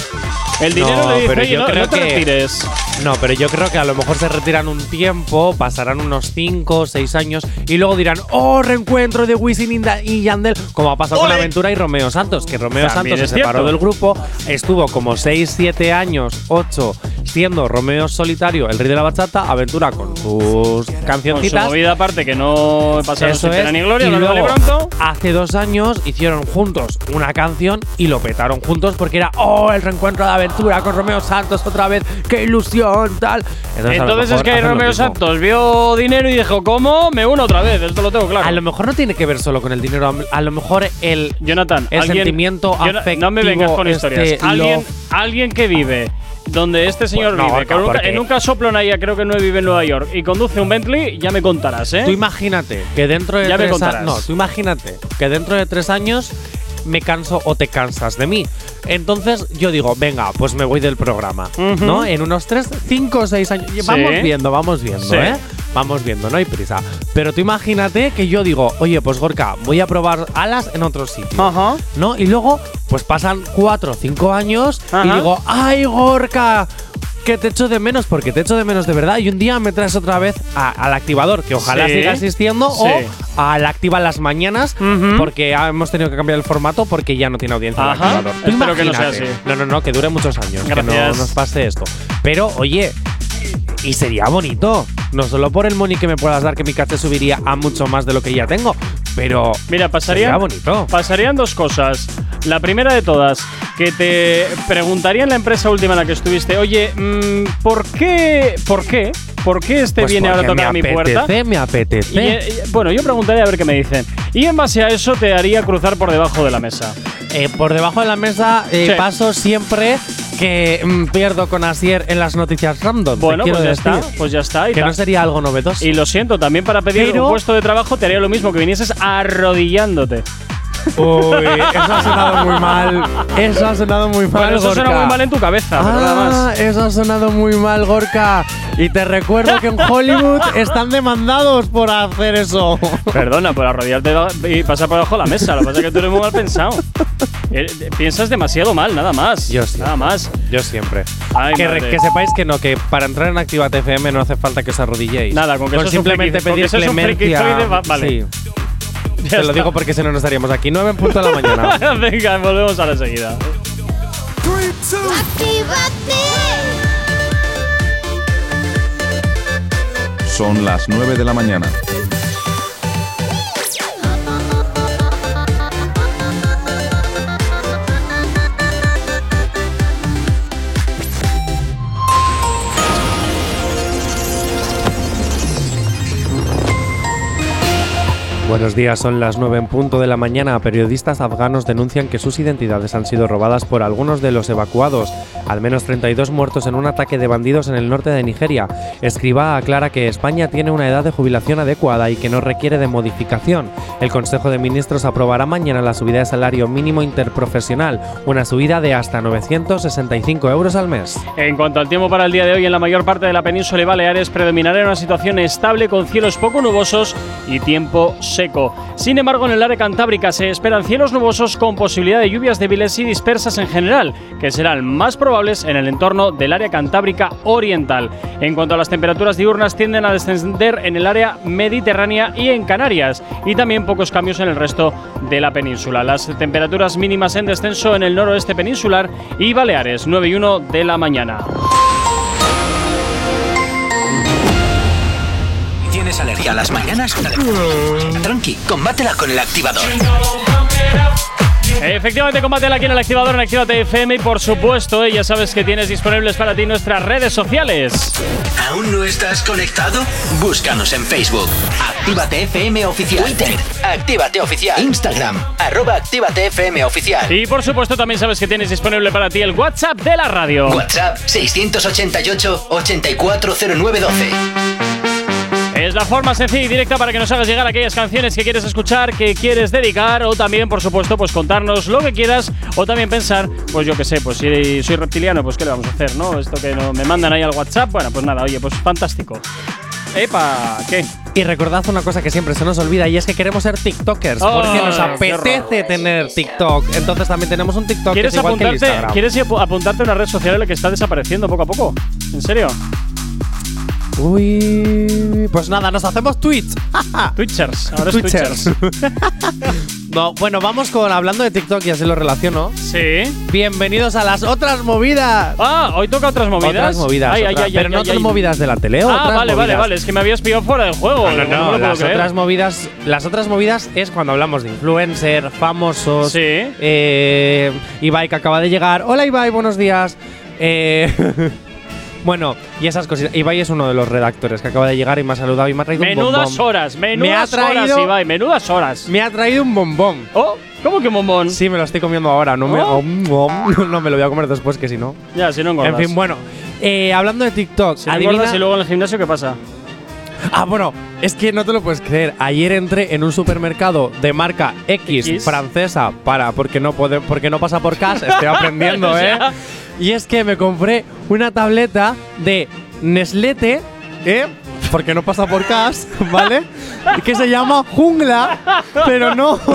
Speaker 2: El dinero
Speaker 3: No,
Speaker 2: le dice,
Speaker 3: pero yo
Speaker 2: no,
Speaker 3: creo
Speaker 2: no te
Speaker 3: que-
Speaker 2: retires.
Speaker 3: No, pero yo creo que a lo mejor se retiran un tiempo, pasarán unos 5 o 6 años y luego dirán, oh, reencuentro de Wisin y Yandel, como ha pasado con. Aventura y Romeo Santos, que Romeo
Speaker 2: También
Speaker 3: Santos se separó del grupo, estuvo como 6, 7 años, 8, siendo Romeo solitario, el rey de la bachata, Aventura con sus
Speaker 2: Con su
Speaker 3: cancioncitas.
Speaker 2: movida aparte que no pasaron
Speaker 3: Eso
Speaker 2: sin pena ni gloria,
Speaker 3: y
Speaker 2: no le vale
Speaker 3: luego, hace dos años hicieron juntos una canción y lo petaron juntos porque era, oh, el reencuentro de aventura con Romeo Santos otra vez, qué ilusión, tal. lo
Speaker 2: Entonces es que Romeo. Santos vio dinero y dijo, ¿cómo? Me uno otra vez, esto lo tengo claro.
Speaker 3: A lo mejor no tiene que ver solo con el dinero, a lo mejor el,
Speaker 2: Jonathan,
Speaker 3: el
Speaker 2: alguien-
Speaker 3: sentimiento afectivo.
Speaker 2: No me vengas con
Speaker 3: este,
Speaker 2: historias. Alguien, alguien que vive donde este señor
Speaker 3: Pues no,
Speaker 2: vive, con un en un casoplonaya, creo que no vive en Nueva York, y conduce un Bentley, ya me contarás, ¿eh?
Speaker 3: Tú imagínate que dentro de
Speaker 2: Ya me
Speaker 3: tres
Speaker 2: contarás.
Speaker 3: años. No, tú imagínate que dentro de tres años me canso o te cansas de mí. Entonces yo digo, venga, pues me voy del programa. ¿No? En unos tres, cinco o seis años.
Speaker 2: Sí.
Speaker 3: Vamos viendo, vamos viendo,
Speaker 2: Sí.
Speaker 3: ¿eh? Vamos viendo, no hay prisa. Pero tú imagínate que yo digo, oye, pues Gorka, voy a probar alas en otro sitio.
Speaker 2: Ajá.
Speaker 3: ¿No? Y luego, pues pasan cuatro o cinco años y digo, ¡ay, Gorka! Que te echo de menos, porque te echo de menos de verdad. Y un día me traes otra vez a- al activador, que ojalá
Speaker 2: Sí.
Speaker 3: siga existiendo,
Speaker 2: Sí.
Speaker 3: o al activa las mañanas, porque hemos tenido que cambiar el formato porque ya no tiene audiencia el activador.
Speaker 2: Espero que no sea así.
Speaker 3: No, no, no, que dure muchos años, que no nos pase esto. Pero, oye, y sería bonito. No solo por el money que me puedas dar, que mi caché subiría a mucho más de lo que ya tengo, pero.
Speaker 2: Mira, pasarían,
Speaker 3: Sería bonito.
Speaker 2: pasarían dos cosas. La primera de todas, que te preguntaría en la empresa última en la que estuviste, oye, mm, ¿por qué? ¿Por qué? ¿Por qué este
Speaker 3: Pues
Speaker 2: viene ahora a tocar a mi
Speaker 3: me
Speaker 2: puerta?
Speaker 3: apetece, me apetece.
Speaker 2: eh, y, bueno, yo preguntaría a ver qué me dicen. Y en base a eso te haría cruzar por debajo de la mesa.
Speaker 3: Eh, por debajo de la mesa eh,
Speaker 2: Sí.
Speaker 3: paso siempre que mm, pierdo con Asier en las noticias random.
Speaker 2: Bueno, pues ya
Speaker 3: decir.
Speaker 2: está, pues ya está. Y,
Speaker 3: Que
Speaker 2: ta-
Speaker 3: no sería algo novedoso.
Speaker 2: y lo siento, también para pedir
Speaker 3: Pero-
Speaker 2: un puesto de trabajo te haría lo mismo, que vinieses arrodillándote.
Speaker 3: Uy, eso ha sonado muy mal. Eso ha sonado muy mal.
Speaker 2: Bueno, eso suena
Speaker 3: Gorka.
Speaker 2: muy mal en tu cabeza, pero nada
Speaker 3: Ah,
Speaker 2: más.
Speaker 3: eso ha sonado muy mal, Gorka. Y te recuerdo que en Hollywood están demandados por hacer eso.
Speaker 2: Perdona, por arrodillarte y pasar por debajo de la mesa. Lo que pasa es que tú eres muy mal pensado. Eh, eh, Piensas demasiado mal, nada más.
Speaker 3: Yo sí.
Speaker 2: Nada más.
Speaker 3: Yo siempre.
Speaker 2: Ay,
Speaker 3: que, re- que sepáis que no, que para entrar en Activa TFM no hace falta que os arrodilléis.
Speaker 2: Nada, con que seas un
Speaker 3: simplemente
Speaker 2: friki- con
Speaker 3: pedir
Speaker 2: que seas un
Speaker 3: clemencia.
Speaker 2: frikizoide va- vale.
Speaker 3: Sí.
Speaker 2: Ya
Speaker 3: Te lo digo porque si no, no estaríamos aquí. 9 en punto de la mañana.
Speaker 2: Venga, volvemos a la enseguida.
Speaker 15: Son las 9 de la mañana.
Speaker 3: Buenos días, son las 9 en punto de la mañana. Periodistas afganos denuncian que sus identidades han sido robadas por algunos de los evacuados. Al menos 32 muertos en un ataque de bandidos en el norte de Nigeria. Escriba aclara que España tiene una edad de jubilación adecuada y que no requiere de modificación. El Consejo de Ministros aprobará mañana la subida de salario mínimo interprofesional, una subida de hasta 965 euros al mes.
Speaker 2: En cuanto al tiempo para el día de hoy, en la mayor parte de la península y Baleares predominará una situación estable con cielos poco nubosos y tiempo seco. Sin embargo, en el área cantábrica se esperan cielos nubosos con posibilidad de lluvias débiles y dispersas en general, que serán más probables en el entorno del área cantábrica oriental. En cuanto a las temperaturas diurnas, tienden a descender en el área mediterránea y en Canarias, y también pocos cambios en el resto de la península. Las temperaturas mínimas en descenso en el noroeste peninsular y Baleares, 9 y 1 de la mañana.
Speaker 1: ¿Tienes alergia a las mañanas? Tranqui, combátela con el activador.
Speaker 2: Efectivamente, combátela aquí en el activador en Actívate FM y por supuesto, eh, ya sabes que tienes disponibles para ti nuestras redes sociales.
Speaker 1: ¿Aún no estás conectado? Búscanos en Facebook. Actívate FM Oficial. Twitter. Actívate Oficial. Instagram. Arroba Actívate FM Oficial.
Speaker 2: Y por supuesto, también sabes que tienes disponible para ti el WhatsApp de la radio.
Speaker 1: WhatsApp 688-840912.
Speaker 2: Es la forma sencilla y directa para que nos hagas llegar aquellas canciones que quieres escuchar, que quieres dedicar o también, por supuesto, pues contarnos lo que quieras o también pensar, pues yo qué sé, pues si soy reptiliano, pues qué le vamos a hacer, ¿no? Esto que no, me mandan ahí al WhatsApp, bueno, pues nada, oye, pues fantástico. Epa, ¿qué?
Speaker 3: Y recordad una cosa que siempre se nos olvida y es que queremos ser TikTokers porque nos
Speaker 2: qué
Speaker 3: apetece tener TikTok. Entonces también tenemos un TikTok que
Speaker 2: ¿Quieres
Speaker 3: es igual que el
Speaker 2: apuntarte. ¿Quieres apu- apuntarte a una red social en la que está desapareciendo poco a poco? ¿En serio?
Speaker 3: Uy, pues nada, nos hacemos tweets.
Speaker 2: Twitchers, ahora es
Speaker 3: Twitchers.
Speaker 2: Twitchers.
Speaker 3: No, bueno, vamos con hablando de TikTok y así lo relaciono.
Speaker 2: Sí.
Speaker 3: Bienvenidos a las otras movidas.
Speaker 2: Ah, hoy toca otras movidas.
Speaker 3: Otras movidas.
Speaker 2: Ay, ay,
Speaker 3: otras-
Speaker 2: ay,
Speaker 3: pero no otras movidas de la tele,
Speaker 2: Ah,
Speaker 3: otras
Speaker 2: vale, vale,
Speaker 3: movidas.
Speaker 2: vale. Es que me habías pillado fuera del juego.
Speaker 3: No, no, no,
Speaker 2: puedo
Speaker 3: las otras movidas, las otras movidas es cuando hablamos de influencer, famosos.
Speaker 2: Sí.
Speaker 3: Eh, Ibai que acaba de llegar. Hola Ibai, buenos días. Eh, bueno, y esas cositas. Ibai es uno de los redactores que acaba de llegar y me ha saludado y me ha traído un
Speaker 2: Menudas
Speaker 3: bombón.
Speaker 2: horas, menudas
Speaker 3: me ha
Speaker 2: horas,
Speaker 3: traído,
Speaker 2: Ibai, menudas horas.
Speaker 3: Me ha traído un bombón.
Speaker 2: Oh, ¿cómo que bombón?
Speaker 3: Sí, me lo estoy comiendo ahora. No, me,
Speaker 2: Oh.
Speaker 3: no me lo voy a comer después, que si no.
Speaker 2: Ya, si no engordas.
Speaker 3: En fin, bueno. eh, hablando de TikTok,
Speaker 2: Si no
Speaker 3: adivina-
Speaker 2: engordas y luego en el gimnasio, ¿qué pasa?
Speaker 3: Ah, bueno, es que no te lo puedes creer. Ayer entré en un supermercado de marca X,
Speaker 2: X.
Speaker 3: francesa para porque no puede, porque no pasa por cash. Estoy aprendiendo,
Speaker 2: O
Speaker 3: ¿eh? Y es que me compré una tableta de Neslete, ¿eh? Porque no pasa por cash, ¿vale? que se llama Jungla, pero no.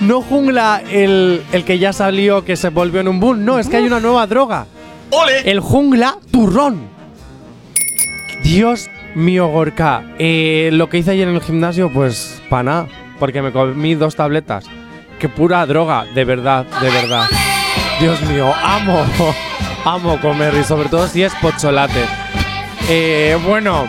Speaker 3: No jungla el, el que ya salió, que se volvió en un boom. No, es que hay una nueva droga. El jungla turrón. Dios mío, Gorka. Eh, lo que hice ayer en el gimnasio, pues, para nada. Porque me comí dos tabletas. Qué pura droga, de verdad, de verdad. Dios mío, amo. Amo comer y sobre todo si es pocholate. Eh, bueno,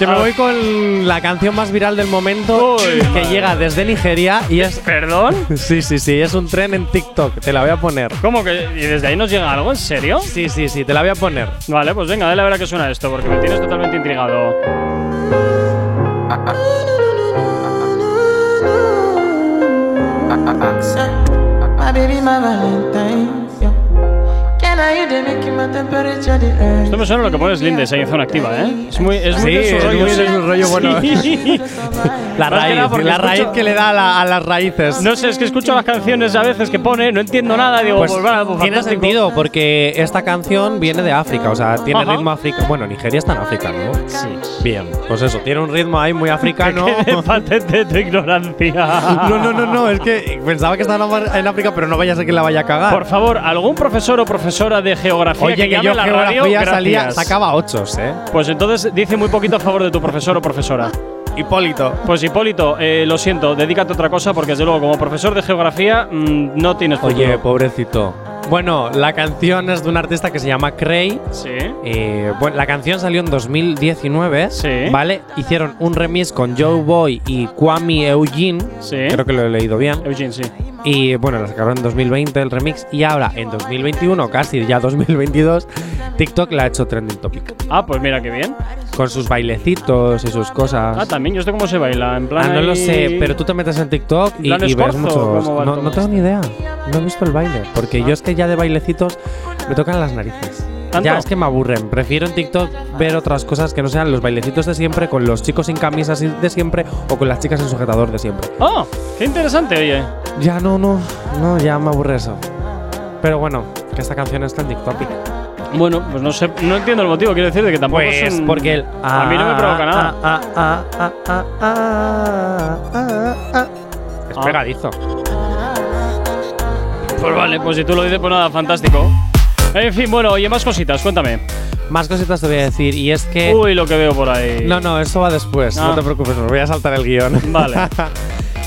Speaker 3: que me
Speaker 2: Ah.
Speaker 3: voy con la canción más viral del momento que llega desde Nigeria y es.
Speaker 2: ¿Perdón?
Speaker 3: Sí, sí, sí, es un tren en TikTok. Te la voy a poner.
Speaker 2: ¿Cómo que? ¿Y desde ahí nos llega algo? ¿En serio?
Speaker 3: Sí, sí, sí, te la voy a poner.
Speaker 2: Vale, pues venga, dale a ver a qué suena esto, porque me tienes totalmente intrigado.
Speaker 9: My baby, my Valentine.
Speaker 2: Esto me suena a lo que pones Lindes ahí en zona activa, ¿eh? Es muy, es muy
Speaker 3: Sí,
Speaker 2: de su
Speaker 3: es
Speaker 2: rollo.
Speaker 3: muy de rollo, bueno.
Speaker 2: Sí.
Speaker 3: La raíz, la
Speaker 2: escucho-
Speaker 3: raíz que le da a, la- a las raíces.
Speaker 2: No sé, es que escucho las canciones a veces que pone, no entiendo nada, digo,
Speaker 3: Pues
Speaker 2: pues, vale, pues
Speaker 3: tiene
Speaker 2: fantástico.
Speaker 3: sentido porque esta canción viene de África, o sea, tiene
Speaker 2: Ajá.
Speaker 3: ritmo africano. Bueno, Nigeria está en África, ¿no? Sí. Bien, pues eso, tiene un ritmo ahí muy africano.
Speaker 2: Patente tu ignorancia.
Speaker 3: no, no, no, no, es que pensaba que estaba en África, pero no vaya a ser que la vaya a cagar.
Speaker 2: Por favor, algún profesor o profesora de geografía
Speaker 3: Oye,
Speaker 2: que,
Speaker 3: yo
Speaker 2: a la
Speaker 3: geografía
Speaker 2: radio,
Speaker 3: salía, sacaba ochos, ¿eh?
Speaker 2: Pues entonces dice muy poquito a favor de tu profesor o profesora.
Speaker 3: Hipólito.
Speaker 2: Pues Hipólito, eh, lo siento, dedícate a otra cosa porque desde luego como profesor de geografía mm, no tienes futuro.
Speaker 3: Oye, pobrecito. Bueno, la canción es de un artista que se llama Cray.
Speaker 2: Sí.
Speaker 3: Eh, bueno, la canción salió en 2019.
Speaker 2: Sí.
Speaker 3: ¿Vale? Hicieron un remix con Joe Boy y Kwame Eugene.
Speaker 2: Sí.
Speaker 3: Creo que lo he leído bien.
Speaker 2: Eugene, sí.
Speaker 3: Y bueno, la sacaron en 2020 el remix. Y ahora, en 2021, casi ya 2022, TikTok la ha hecho trending topic.
Speaker 2: Ah, pues mira qué bien.
Speaker 3: Con sus bailecitos y sus cosas.
Speaker 2: Ah, también, yo sé cómo se baila, en plan
Speaker 3: Ah, no lo
Speaker 2: ahí-
Speaker 3: sé, pero tú te metes en TikTok y,
Speaker 2: ¿En plan
Speaker 3: y ves muchos. No, no tengo ni idea. No he visto el baile. Porque yo es que ya de bailecitos me tocan las narices.
Speaker 2: ¿Tanto?
Speaker 3: Ya es que me aburren. Prefiero en TikTok ver otras cosas que no sean los bailecitos de siempre, con los chicos sin camisas de siempre o con las chicas en sujetador de siempre.
Speaker 2: ¡Oh! ¡Qué interesante, oye!
Speaker 3: Ya no, no, no, ya me aburre eso. Pero bueno, que esta canción está en TikTok.
Speaker 2: Bueno, pues no sé, no entiendo el motivo, quiero decir de que tampoco
Speaker 3: Pues
Speaker 2: es un-
Speaker 3: porque el.
Speaker 2: A mí no me provoca nada.
Speaker 3: ah, ah, ah, ah, ah, ah, ah. Es
Speaker 2: Ah.
Speaker 3: pegadizo.
Speaker 2: Pues vale, pues si tú lo dices, pues nada, fantástico. En fin, bueno, oye, más cositas, cuéntame.
Speaker 3: Más cositas te voy a decir, y es que.
Speaker 2: Uy, lo que veo por ahí.
Speaker 3: No, no, eso va después.
Speaker 2: Ah.
Speaker 3: No te preocupes, me voy a saltar el guion.
Speaker 2: Vale.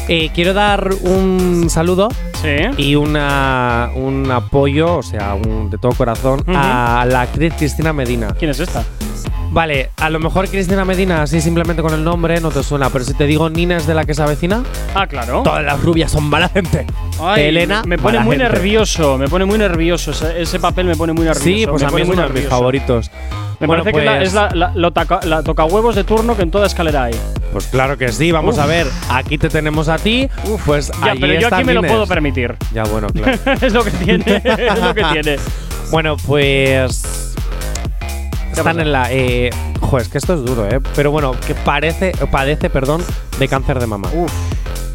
Speaker 3: Eh, quiero dar un saludo
Speaker 2: Sí.
Speaker 3: y una, un apoyo, o sea, un, de todo corazón, a la actriz Cristina Medina.
Speaker 2: ¿Quién es esta?
Speaker 3: Vale, a lo mejor Cristina Medina, así simplemente con el nombre, no te suena, pero si te digo Nina es de la que se avecina,
Speaker 2: Ah, claro.
Speaker 3: todas las rubias son mala gente.
Speaker 2: Ay,
Speaker 3: Elena,
Speaker 2: me pone muy
Speaker 3: gente.
Speaker 2: nervioso, me pone muy nervioso. Ese, ese papel me pone muy nervioso.
Speaker 3: Sí, pues
Speaker 2: me
Speaker 3: a mí es uno de mis favoritos.
Speaker 2: Me
Speaker 3: Bueno,
Speaker 2: parece que
Speaker 3: pues-
Speaker 2: es la, taca- la tocahuevos de turno que en toda escalera hay.
Speaker 3: Pues claro que sí, vamos
Speaker 2: Uf.
Speaker 3: a ver. Aquí te tenemos a ti. pues
Speaker 2: Ya,
Speaker 3: allí
Speaker 2: pero yo aquí me lo puedo permitir.
Speaker 3: Ya, bueno, claro.
Speaker 2: es lo que tiene, es lo que tiene.
Speaker 3: bueno, pues. Están en la. Eh, jo, es que esto es duro, ¿eh? Pero bueno, que parece, padece, perdón, de cáncer de mama.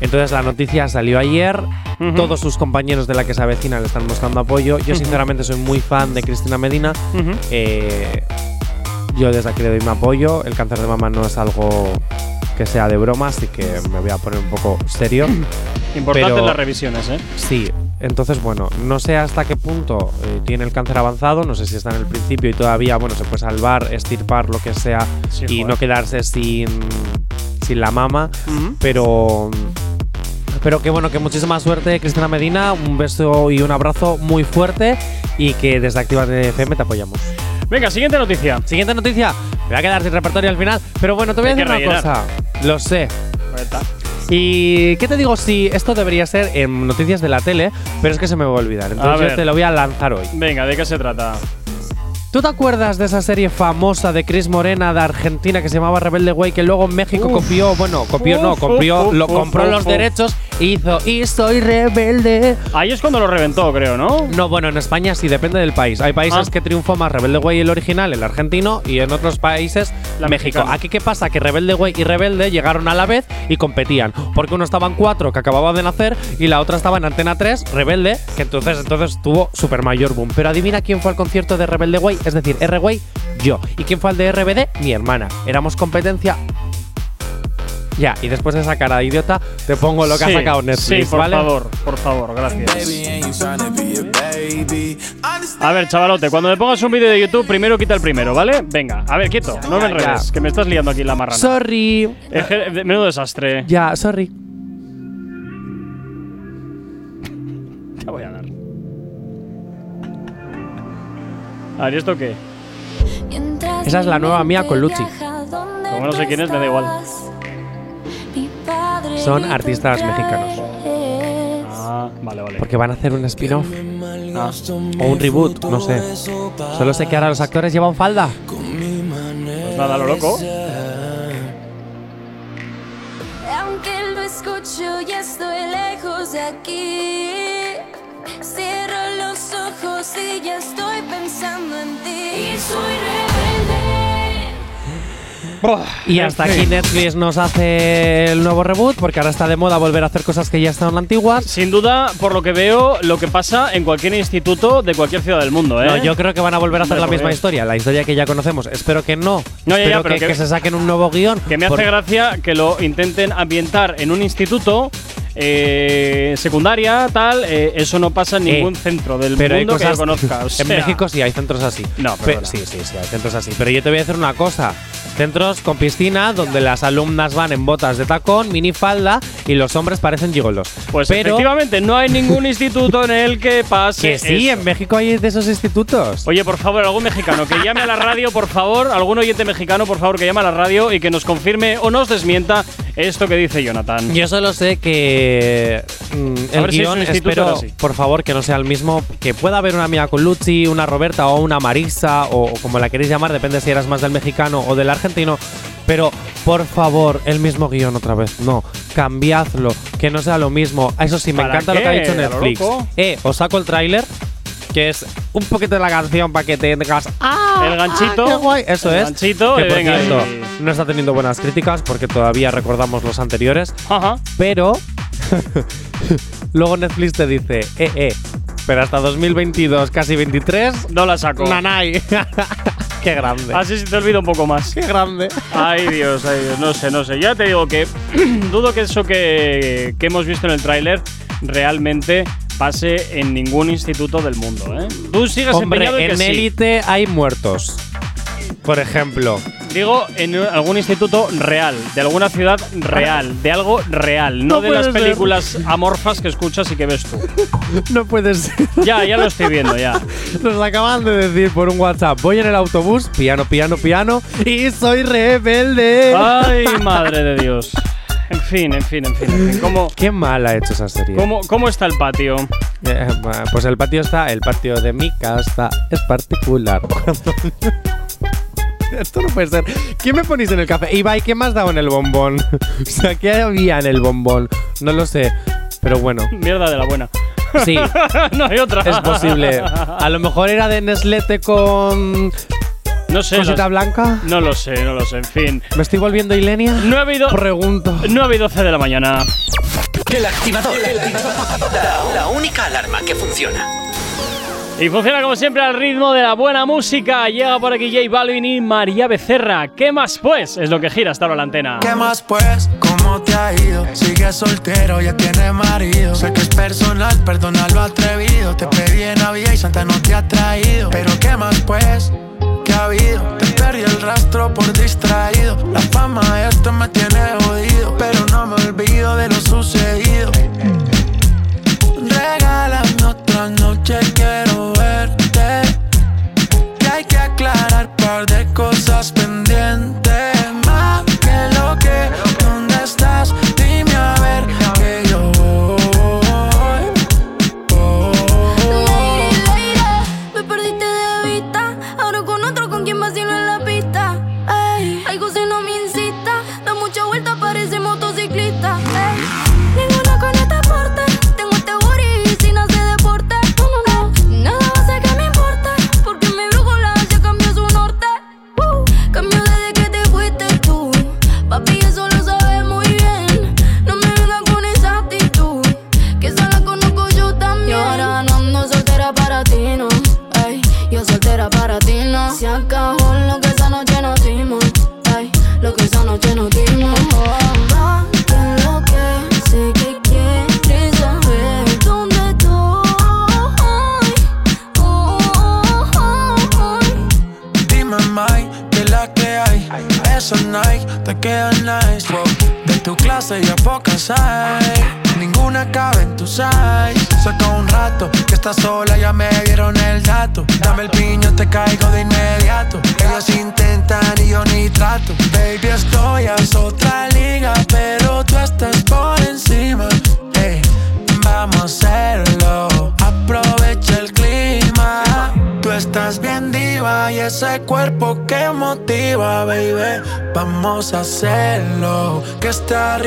Speaker 3: Entonces la noticia salió ayer. Todos sus compañeros de la que se avecina le están mostrando apoyo. Yo, sinceramente, soy muy fan de Cristina Medina. Eh, yo desde aquí le doy mi apoyo. El cáncer de mama no es algo que sea de broma, así que me voy a poner un poco serio.
Speaker 2: Importante
Speaker 3: Pero-
Speaker 2: las revisiones, ¿eh?
Speaker 3: Sí, entonces bueno, no sé hasta qué punto eh, tiene el cáncer avanzado, no sé si está en el principio y todavía, bueno, se puede salvar, estirpar, lo que sea,
Speaker 2: Sí,
Speaker 3: y
Speaker 2: joder.
Speaker 3: no quedarse sin, sin la mama, pero Pero que bueno, que muchísima suerte, Cristina Medina. Un beso y un abrazo muy fuerte. Y que desde Actívate FM te apoyamos.
Speaker 2: Venga, siguiente noticia.
Speaker 3: Siguiente noticia. Me voy a quedar sin repertorio al final. Pero bueno, te voy a decir una
Speaker 2: rellenar.
Speaker 3: cosa. Lo sé.
Speaker 2: Está.
Speaker 3: Y qué te digo si esto debería ser en noticias de la tele, pero es que se me va a olvidar. Entonces yo te lo voy a lanzar hoy.
Speaker 2: Venga, ¿de qué se trata?
Speaker 3: ¿Tú te acuerdas de esa serie famosa de Chris Morena de Argentina que se llamaba Rebelde Way que luego México copió, bueno, copió no, copió,
Speaker 2: uf,
Speaker 3: lo compró los derechos e hizo y soy rebelde.
Speaker 2: Ahí es cuando lo reventó, creo, ¿no?
Speaker 3: No, bueno, en España sí depende del país. Hay países
Speaker 2: Ah.
Speaker 3: que triunfó más Rebelde Way el original, el argentino, y en otros países
Speaker 2: La
Speaker 3: México.
Speaker 2: mexicana.
Speaker 3: Aquí qué pasa que Rebelde Way y Rebelde llegaron a la vez y competían, porque uno estaba en 4 que acababa de nacer y la otra estaba en Antena 3, Rebelde, que entonces entonces tuvo super mayor boom. Pero adivina quién fue al concierto de Rebelde Way, es decir, R Way, yo. ¿Y quién fue al de RBD? Mi hermana. Éramos competencia ya, y después de esa cara de idiota, te pongo lo que
Speaker 2: Sí,
Speaker 3: ha sacado Netflix,
Speaker 2: Sí, por
Speaker 3: ¿vale?
Speaker 2: favor, por favor, gracias. A ver, chavalote, cuando me pongas un vídeo de YouTube, primero quita el primero, ¿vale? Venga, a ver, quieto, no me enredes, que me estás liando aquí la marrana.
Speaker 3: Sorry.
Speaker 2: Menudo desastre.
Speaker 3: Ya, sorry.
Speaker 2: A ver, ¿y esto qué?
Speaker 3: Esa es la nueva mía con Luchi.
Speaker 2: Como no sé quién es, me da igual.
Speaker 3: Son artistas mexicanos.
Speaker 2: Ah, vale, vale.
Speaker 3: Porque van a hacer un spin-off.
Speaker 2: Ah.
Speaker 3: O un reboot, no sé. Solo sé que ahora los actores llevan falda.
Speaker 2: Pues nada, lo loco.
Speaker 16: Aunque lo escucho y estoy lejos de aquí. Cierro los ojos y ya estoy. Y soy rebelde.
Speaker 3: Y hasta aquí Netflix nos hace el nuevo reboot, porque ahora está de moda volver a hacer cosas que ya estaban antiguas.
Speaker 2: Sin duda, por lo que veo, lo que pasa en cualquier instituto de cualquier ciudad del mundo, ¿eh?
Speaker 3: No, yo creo que van a volver a hacer la
Speaker 2: ¿por
Speaker 3: misma historia, la historia que ya conocemos. Espero que no.
Speaker 2: No, ya, ya,
Speaker 3: Espero
Speaker 2: pero
Speaker 3: que,
Speaker 2: que-
Speaker 3: que se saquen un nuevo guion.
Speaker 2: Que me hace gracia que lo intenten ambientar en un instituto eh, secundaria, tal. eh, eso no pasa en
Speaker 3: Eh,
Speaker 2: ningún centro del
Speaker 3: pero hay
Speaker 2: mundo que yo conozca. o
Speaker 3: en México sí hay centros así.
Speaker 2: No,
Speaker 3: Pe-
Speaker 2: perdona.
Speaker 3: sí, sí, sí, hay centros así. Pero yo te voy a decir una cosa. Centros con piscina donde las alumnas van en botas de tacón, minifalda y los hombres parecen gigolos.
Speaker 2: Pues
Speaker 3: pero
Speaker 2: efectivamente, no hay ningún instituto en el que pase.
Speaker 3: que sí,
Speaker 2: eso.
Speaker 3: en México hay de esos institutos.
Speaker 2: Oye, por favor, algún mexicano que llame a la radio, por favor, algún oyente mexicano, por favor, que llame a la radio y que nos confirme o nos desmienta esto que dice Jonathan.
Speaker 3: Yo solo sé que mm, el
Speaker 2: ver si es guion
Speaker 3: espero,
Speaker 2: así.
Speaker 3: por favor, que no sea el mismo. Que pueda haber una Mia Colucci, una Roberta o una Marisa o, o como la queréis llamar, depende si eras más del mexicano o del argentino. Pero por favor, el mismo guion otra vez. No, cambiadlo, que no sea lo mismo. Eso sí, me
Speaker 2: ¿Para
Speaker 3: encanta lo que ha dicho Netflix. Eh, os saco el tráiler, que es un poquito de la canción para que tengas
Speaker 2: el ganchito.
Speaker 3: qué guay. Eso
Speaker 2: el
Speaker 3: es.
Speaker 2: ganchito,
Speaker 3: que
Speaker 2: y
Speaker 3: por
Speaker 2: venga
Speaker 3: cierto, no está teniendo buenas críticas porque todavía recordamos los anteriores.
Speaker 2: Ajá.
Speaker 3: Pero luego Netflix te dice, eh, eh, pero hasta 2022, casi 23,
Speaker 2: No la saco.
Speaker 3: nanay. Qué grande.
Speaker 2: Así se te olvida un poco más.
Speaker 3: Qué grande.
Speaker 2: Ay Dios, ay Dios, no sé, no sé. Ya te digo que dudo que eso que, que hemos visto en el tráiler realmente pase en ningún instituto del mundo, ¿eh? Tú sigues
Speaker 3: Hombre,
Speaker 2: empeñado en que
Speaker 3: en
Speaker 2: sí.
Speaker 3: élite hay muertos. Por ejemplo.
Speaker 2: Digo, en algún instituto real, de alguna ciudad real, de algo real, no,
Speaker 3: No
Speaker 2: de las
Speaker 3: puede ser.
Speaker 2: películas amorfas que escuchas y que ves tú.
Speaker 3: No puede ser.
Speaker 2: Ya, ya lo estoy viendo, ya.
Speaker 3: Nos acaban de decir por un WhatsApp, voy en el autobús, piano, piano, piano, y soy rebelde.
Speaker 2: Ay, madre de Dios. En fin, en fin, en fin, en fin. ¿Cómo,
Speaker 3: Qué mal ha hecho esa serie.
Speaker 2: cómo, cómo está el patio?
Speaker 3: Eh, pues el patio está, el patio de mi casa es particular. Esto no puede ser. ¿Qué me ponéis en el café? Ibai, ¿qué has dado en el bombón? o sea, ¿qué había en el bombón? No lo sé. Pero bueno,
Speaker 2: Mierda de la buena.
Speaker 3: sí,
Speaker 2: no hay otra.
Speaker 3: es posible. A lo mejor era de Neslete con
Speaker 2: No sé.
Speaker 3: cosita
Speaker 2: las-
Speaker 3: blanca.
Speaker 2: No lo sé, no lo sé. En fin.
Speaker 3: ¿Me estoy volviendo Ilenia?
Speaker 2: No ha habido.
Speaker 3: Pregunto.
Speaker 2: 9 y 12 de la mañana.
Speaker 1: El activador. La, la única alarma que funciona.
Speaker 2: Y funciona como siempre al ritmo de la buena música. Llega por aquí J Balvin y María Becerra. ¿Qué más pues? Es lo que gira hasta ahora la antena.
Speaker 7: ¿Qué más pues? ¿Cómo te ha ido? Sigue soltero, ya tiene marido. Sé que es personal, perdona lo atrevido. Te pedí en Navidad y Santa no te ha traído. Pero ¿qué más pues? ¿Qué ha habido? Te perdí el rastro por distraído. La fama de esto me tiene jodido. Pero no me olvido de lo sucedido regálame otra noche, quiero verte. Que hay que aclarar par de cosas pendientes.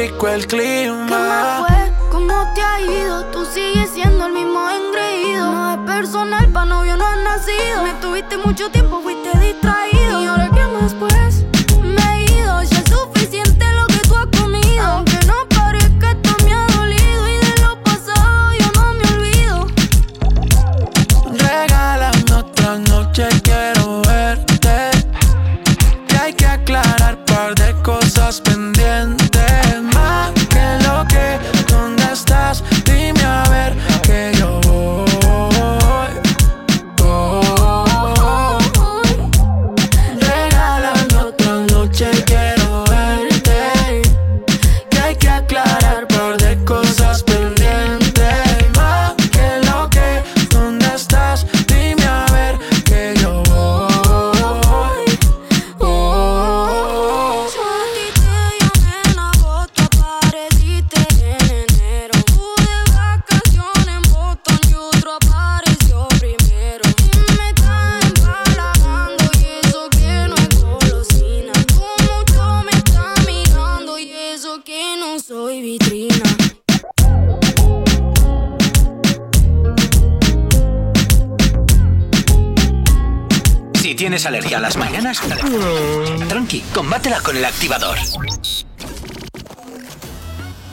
Speaker 7: Rico el clima.
Speaker 17: ¿Qué más fue? ¿Cómo te ha ido? Tú sigues siendo el mismo engreído. No es personal, pa' novio no has nacido. Me tuviste mucho tiempo,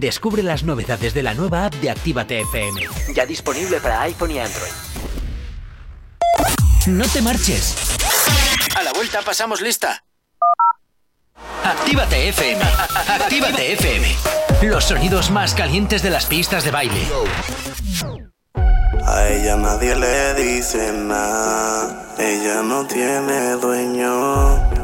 Speaker 1: Descubre las novedades de la nueva app de Actívate FM.
Speaker 18: Ya disponible para iPhone y Android.
Speaker 1: No te marches.
Speaker 18: A la vuelta pasamos lista. Actívate FM. Actívate FM.
Speaker 1: Los sonidos más calientes de las pistas de baile.
Speaker 19: A ella nadie le dice nada, ella no tiene dueño.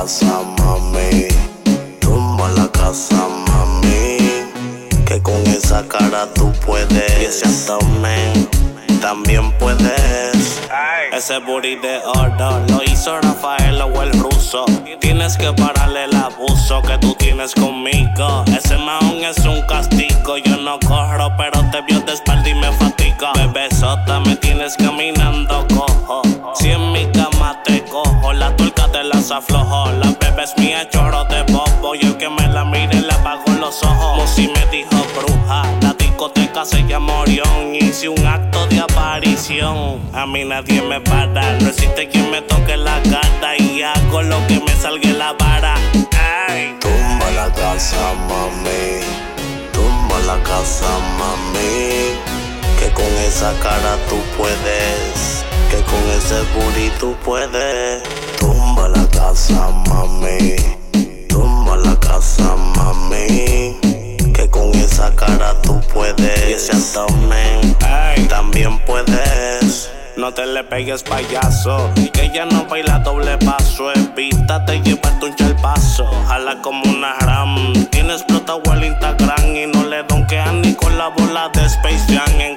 Speaker 19: Casa, mami. Tumba la casa, mami. Que con esa cara tú puedes. Y ese abdomen también puedes. Ese booty de oro lo hizo Rafael o el ruso. Tienes que pararle el abuso que tú tienes conmigo. Ese maón es un castigo. Yo no corro, pero te vio de espalda y me fatiga. Bebesota, me tienes caminando cojo. Las aflojo. La bebé es mía, chorro de bobo. Y el que me la mire le apago los ojos. Musi me dijo bruja. La discoteca se llama Orión. Hice un acto de aparición. A mí nadie me para. No existe quien me toque la gata. Y hago lo que me salga la vara. Ay. Tumba la casa, mami. Tumba la casa, mami. Que con esa cara tú puedes. Que con ese booty tú puedes. Tumba la casa, mami. Tumba la casa, mami. Que con esa cara tú puedes. Y ese abdomen también puedes. No te le pegues payaso Que ella no baila doble paso Evítate llevarte un chalpazo Jala como una ram Tiene explotado el Instagram Y no le donkean ni con la la bola de Space Jam en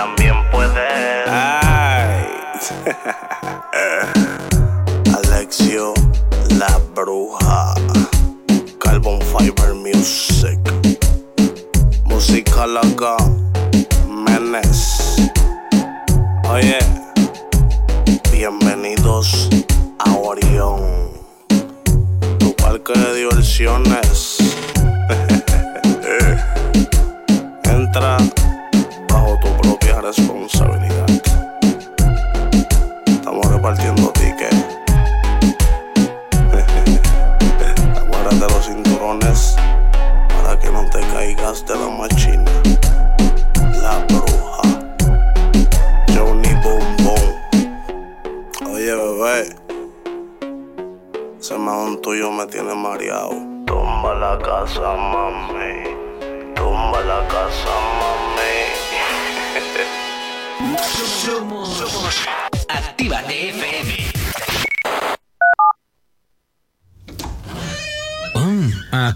Speaker 19: también puedes. Alexio, la bruja. Carbon Fiber Music. Música loca. Menes. Oye. Bienvenidos a Orión. Tu parque de diversiones. Entra bajo tu responsabilidad. Estamos repartiendo tickets.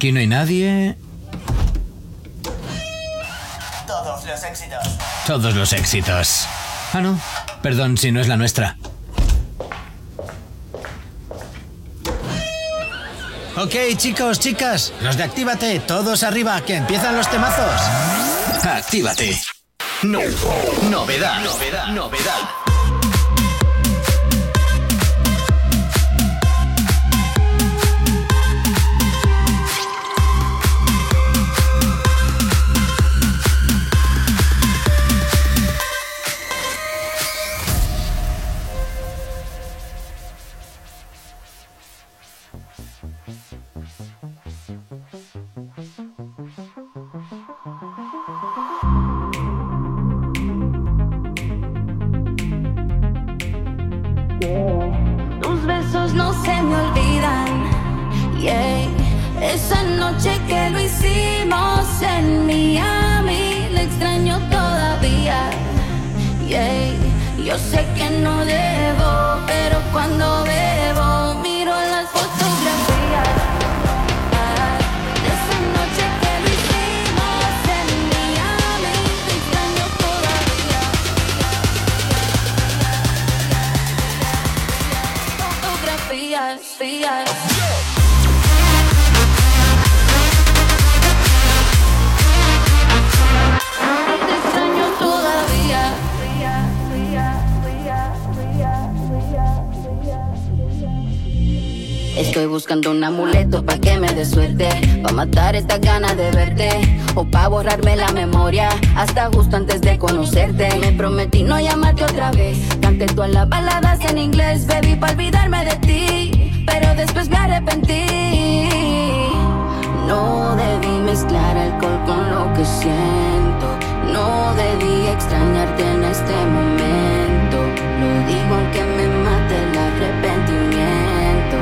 Speaker 1: Aquí no hay nadie.
Speaker 20: Todos los éxitos.
Speaker 1: Todos los éxitos. Ah, no. Perdón si no es la nuestra. Ok, chicos, chicas, los de Actívate, todos arriba, que empiezan los temazos. Actívate. No. Novedad. Novedad. Novedad.
Speaker 16: Hasta justo antes de conocerte. Me prometí no llamarte otra vez. Canté todas las baladas en inglés Baby, pa' olvidarme de ti. Pero después me arrepentí. No debí mezclar alcohol con lo que siento. No debí extrañarte en este momento. Lo digo aunque me mate el arrepentimiento.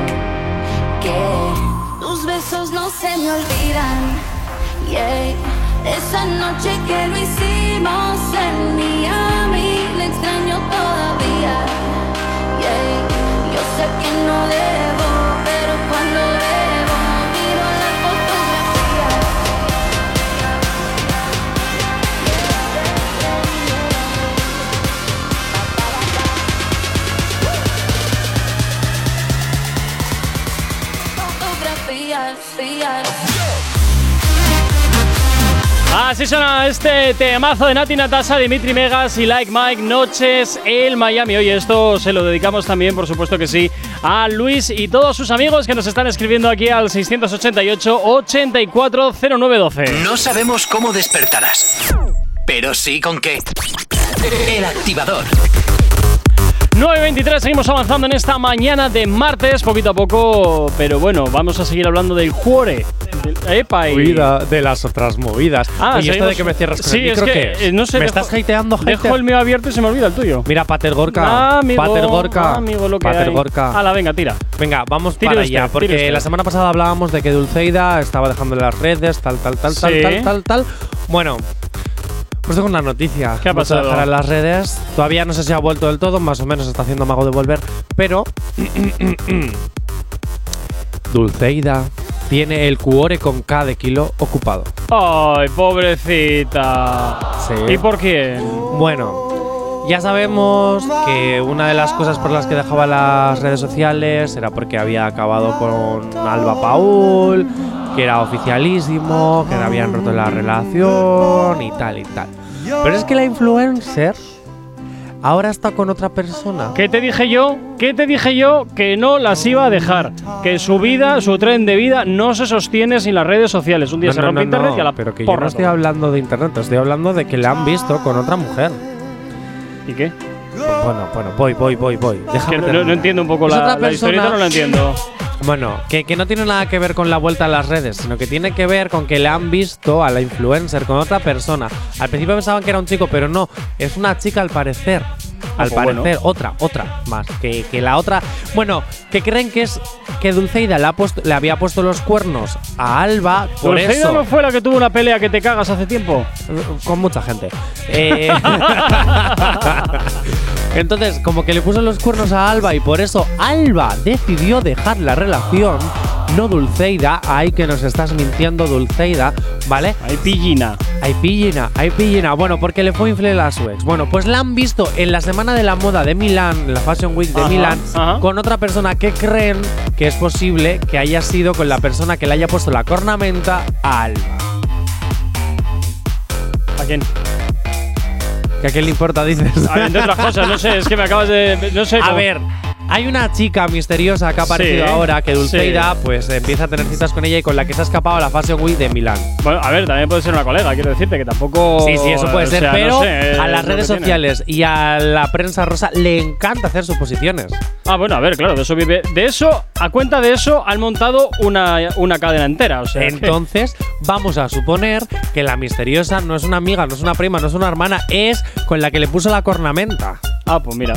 Speaker 16: Que tus besos no se me olvidan. Yeah. Esa noche que lo hicimos en Miami, le extraño todavía. Yeah. Yo sé que no debo,
Speaker 2: Así suena este temazo de Nati Natasha, Dimitri Megas y Like Mike Noches el Miami. Oye, esto se lo dedicamos también, por supuesto que sí, a Luis y todos sus amigos que nos están escribiendo aquí al 688-840912.
Speaker 1: No sabemos cómo despertarás, pero sí con qué. El activador.
Speaker 2: 9.23, seguimos avanzando en esta mañana de martes, poquito a poco, pero bueno, vamos a seguir hablando del cuore. del- Epa, y-
Speaker 3: Movida de las otras movidas.
Speaker 2: Ah,
Speaker 3: Oye, esto de que me cierras con
Speaker 2: Sí,
Speaker 3: el
Speaker 2: es
Speaker 3: micro,
Speaker 2: que,
Speaker 3: ¿qué es?
Speaker 2: eh, no sé,
Speaker 3: ¿Me
Speaker 2: dejo-
Speaker 3: estás hateando,
Speaker 2: Dejo el mío abierto y se me olvida el tuyo.
Speaker 3: Mira, Pater Gorka.
Speaker 2: Ah, amigo,
Speaker 3: Pater Gorka.
Speaker 2: ah, amigo, lo que
Speaker 3: Pater
Speaker 2: hay.
Speaker 3: Gorka.
Speaker 2: Hala, venga, tira.
Speaker 3: Venga, vamos
Speaker 2: Tire
Speaker 3: para
Speaker 2: usted,
Speaker 3: allá, porque la semana pasada hablábamos de que Dulceida estaba dejando las redes, tal, tal, tal, tal,
Speaker 2: Sí.
Speaker 3: tal, tal, tal. Bueno, pues tengo una noticia.
Speaker 2: ¿Qué ha pasado?
Speaker 3: en las redes. Todavía no sé si ha vuelto del todo, más o menos está haciendo mago de volver, pero Dulceida tiene el cuore con K de kilo ocupado.
Speaker 2: Ay, pobrecita.
Speaker 3: Sí.
Speaker 2: ¿Y por quién?
Speaker 3: Bueno, ya sabemos que una de las cosas por las que dejaba las redes sociales era porque había acabado con Alba Paul, que era oficialísimo, que habían roto la relación y tal y tal. Pero es que la influencer ahora está con otra persona.
Speaker 2: ¿Qué te dije yo? ¿Qué te dije yo? Que no las iba a dejar. Que su vida, su tren de vida, no se sostiene sin las redes sociales. Un día
Speaker 3: No,
Speaker 2: se
Speaker 3: no,
Speaker 2: rompe
Speaker 3: no,
Speaker 2: internet y a la
Speaker 3: pero que yo no estoy hablando de internet, estoy hablando de que le han visto con otra mujer.
Speaker 2: ¿Y qué?
Speaker 3: Bueno, bueno, voy, voy, voy, voy. Déjame
Speaker 2: no, no entiendo un poco la, la historieta, no la entiendo.
Speaker 3: Bueno, que, que no tiene nada que ver con la vuelta a las redes, sino que tiene que ver con que le han visto a la influencer con otra persona. Al principio pensaban que era un chico, pero no, es una chica al parecer. Al
Speaker 2: pues bueno.
Speaker 3: parecer, otra, otra más. Que, que la otra. Bueno, que creen que es que Dulceida le, ha puesto, le había puesto los cuernos a Alba. Por
Speaker 2: ¿Dulceida
Speaker 3: eso.
Speaker 2: no fue la que tuvo una pelea que te cagas hace tiempo?
Speaker 3: Con mucha gente. Eh, Entonces, como que le puso los cuernos a Alba y por eso Alba decidió dejar la relación. No Dulceida, ay que nos estás mintiendo Dulceida, ¿vale?
Speaker 2: Hay pillina.
Speaker 3: Hay pillina, hay pillina. Bueno, porque le fue infiel a su ex. Bueno, pues la han visto en la semana de la moda de Milán, en la Fashion Week de
Speaker 2: Ajá,
Speaker 3: Milán,
Speaker 2: ajá.
Speaker 3: con otra persona que creen que es posible que haya sido con la persona que le haya puesto la cornamenta a Alba.
Speaker 2: ¿A quién?
Speaker 3: ¿Que a quién le importa, dices?
Speaker 2: A ver, entre otras cosas, no sé, es que me acabas de. No sé.
Speaker 3: A ver, hay una chica misteriosa que ha aparecido
Speaker 2: Sí,
Speaker 3: ahora que Dulceida
Speaker 2: sí.
Speaker 3: pues empieza a tener citas con ella y con la que se ha escapado a la Fashion Week de Milán.
Speaker 2: Bueno, a ver, también puede ser una colega, quiero decirte que tampoco.
Speaker 3: Sí, sí, eso puede ser,
Speaker 2: sea, no
Speaker 3: pero
Speaker 2: sé,
Speaker 3: a las redes
Speaker 2: tiene.
Speaker 3: sociales y a la prensa rosa le encanta hacer suposiciones.
Speaker 2: Ah, bueno, a ver, claro, de eso vive. De eso, a cuenta de eso, han montado una, una cadena entera. O sea, que-
Speaker 3: Entonces, vamos a suponer que la misteriosa no es una amiga, no es una prima, no es una hermana, es con la que le puso la cornamenta.
Speaker 2: Ah, pues mira.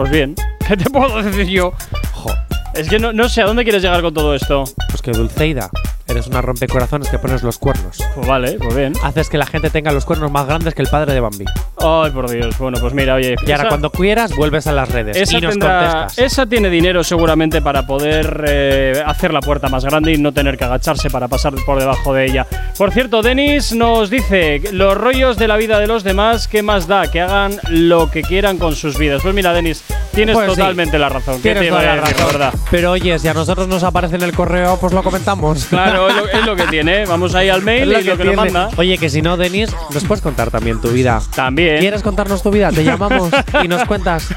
Speaker 2: Pues bien. ¿Qué te puedo decir yo?
Speaker 3: Jo,
Speaker 2: Es que no, no sé a dónde quieres llegar con todo esto.
Speaker 3: pues que Dulceida, eres una rompecorazones que pones los cuernos.
Speaker 2: Pues vale, pues bien.
Speaker 3: Haces que la gente tenga los cuernos más grandes que el padre de Bambi.
Speaker 2: Ay, por Dios. Bueno, pues mira, oye.
Speaker 3: Y ahora cuando quieras, vuelves a las redes
Speaker 2: Esa,
Speaker 3: y nos
Speaker 2: tendrá-
Speaker 3: contestas.
Speaker 2: esa tiene dinero seguramente para poder eh, hacer la puerta más grande y no tener que agacharse para pasar por debajo de ella. Por cierto, Denis nos dice, los rollos de la vida de los demás, ¿qué más da? Que hagan lo que quieran con sus vidas. Pues mira, Denis, tienes
Speaker 3: Pues sí.
Speaker 2: totalmente la razón. ¿Qué
Speaker 3: Tienes toda la
Speaker 2: decir,
Speaker 3: razón.
Speaker 2: verdad?
Speaker 3: Pero oye, si a nosotros nos aparece en el correo, pues lo comentamos.
Speaker 2: Claro, es lo, es lo que tiene. ¿eh? Vamos ahí al mail
Speaker 3: Es
Speaker 2: y lo que nos manda.
Speaker 3: Oye, que si no, Denis, nos puedes contar también tu vida.
Speaker 2: También.
Speaker 3: ¿Quieres contarnos tu vida? Te llamamos y nos cuentas.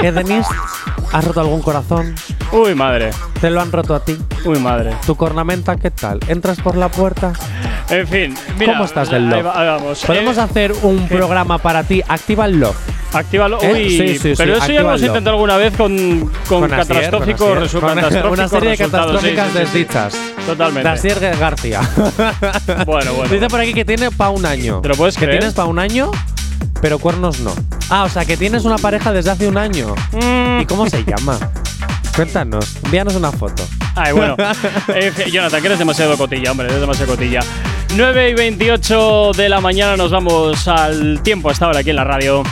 Speaker 3: ¿Qué, Denis? ¿Has roto algún corazón?
Speaker 2: Uy, madre.
Speaker 3: ¿Te lo han roto a ti?
Speaker 2: Uy, madre.
Speaker 3: ¿Tu cornamenta qué tal? ¿Entras por la puerta?
Speaker 2: En fin, mira,
Speaker 3: ¿Cómo estás del
Speaker 2: ahí
Speaker 3: love?
Speaker 2: va-.
Speaker 3: Podemos
Speaker 2: Eh,
Speaker 3: hacer un
Speaker 2: ¿qué?
Speaker 3: programa para ti. Activa el love.
Speaker 2: Actívalo.
Speaker 3: ¿Eh?
Speaker 2: Uy,
Speaker 3: Sí, sí,
Speaker 2: pero
Speaker 3: sí,
Speaker 2: eso ya lo hemos intentado alguna vez con, con,
Speaker 3: Con con
Speaker 2: catastróficos
Speaker 3: Una serie de catastróficas
Speaker 2: sí, sí, sí.
Speaker 3: desdichas.
Speaker 2: Totalmente.
Speaker 3: Asier García.
Speaker 2: Bueno, bueno.
Speaker 3: Dice por aquí que tiene pa' un año.
Speaker 2: ¿Te lo puedes
Speaker 3: que tienes pa' un año, pero cuernos no. Ah, o sea, que tienes una pareja desde hace un año.
Speaker 2: Mm.
Speaker 3: ¿Y cómo se llama? Cuéntanos, envíanos una foto.
Speaker 2: Ay, bueno. En fin, Jonathan, que eres demasiado cotilla, hombre, eres demasiado cotilla. 9 y 28 de la mañana nos vamos al tiempo hasta ahora aquí en la radio.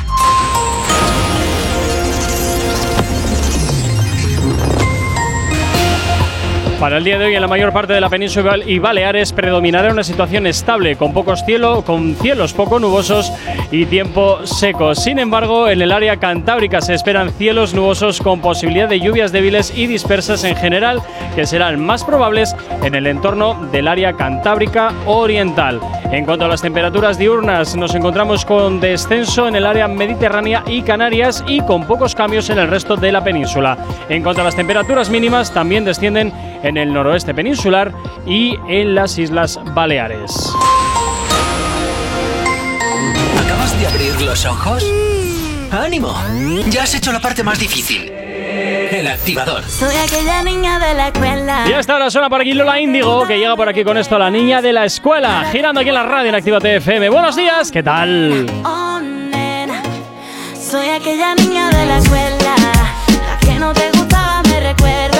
Speaker 2: Para el día de hoy en la mayor parte de la península y Baleares predominará una situación estable con pocos cielos, con cielos poco nubosos y tiempo seco. Sin embargo, en el área cantábrica se esperan cielos nubosos con posibilidad de lluvias débiles y dispersas en general, que serán más probables en el entorno del área cantábrica oriental. En cuanto a las temperaturas diurnas, nos encontramos con descenso en el área mediterránea y Canarias y con pocos cambios en el resto de la península. En cuanto a las temperaturas mínimas, también descienden en el noroeste peninsular y en las Islas Baleares.
Speaker 1: ¿Acabas de abrir los ojos? ¡Ánimo! Ya has hecho la parte más difícil. El activador.
Speaker 16: Soy aquella niña de la escuela.
Speaker 2: Y hasta ahora suena por aquí Lola Índigo, que llega por aquí con esto, la niña de la escuela, girando aquí en la radio en Activa TFM. Buenos días, ¿qué tal?
Speaker 16: Oh, nena. Soy aquella niña de la escuela. La que no te gustaba, me recuerdas.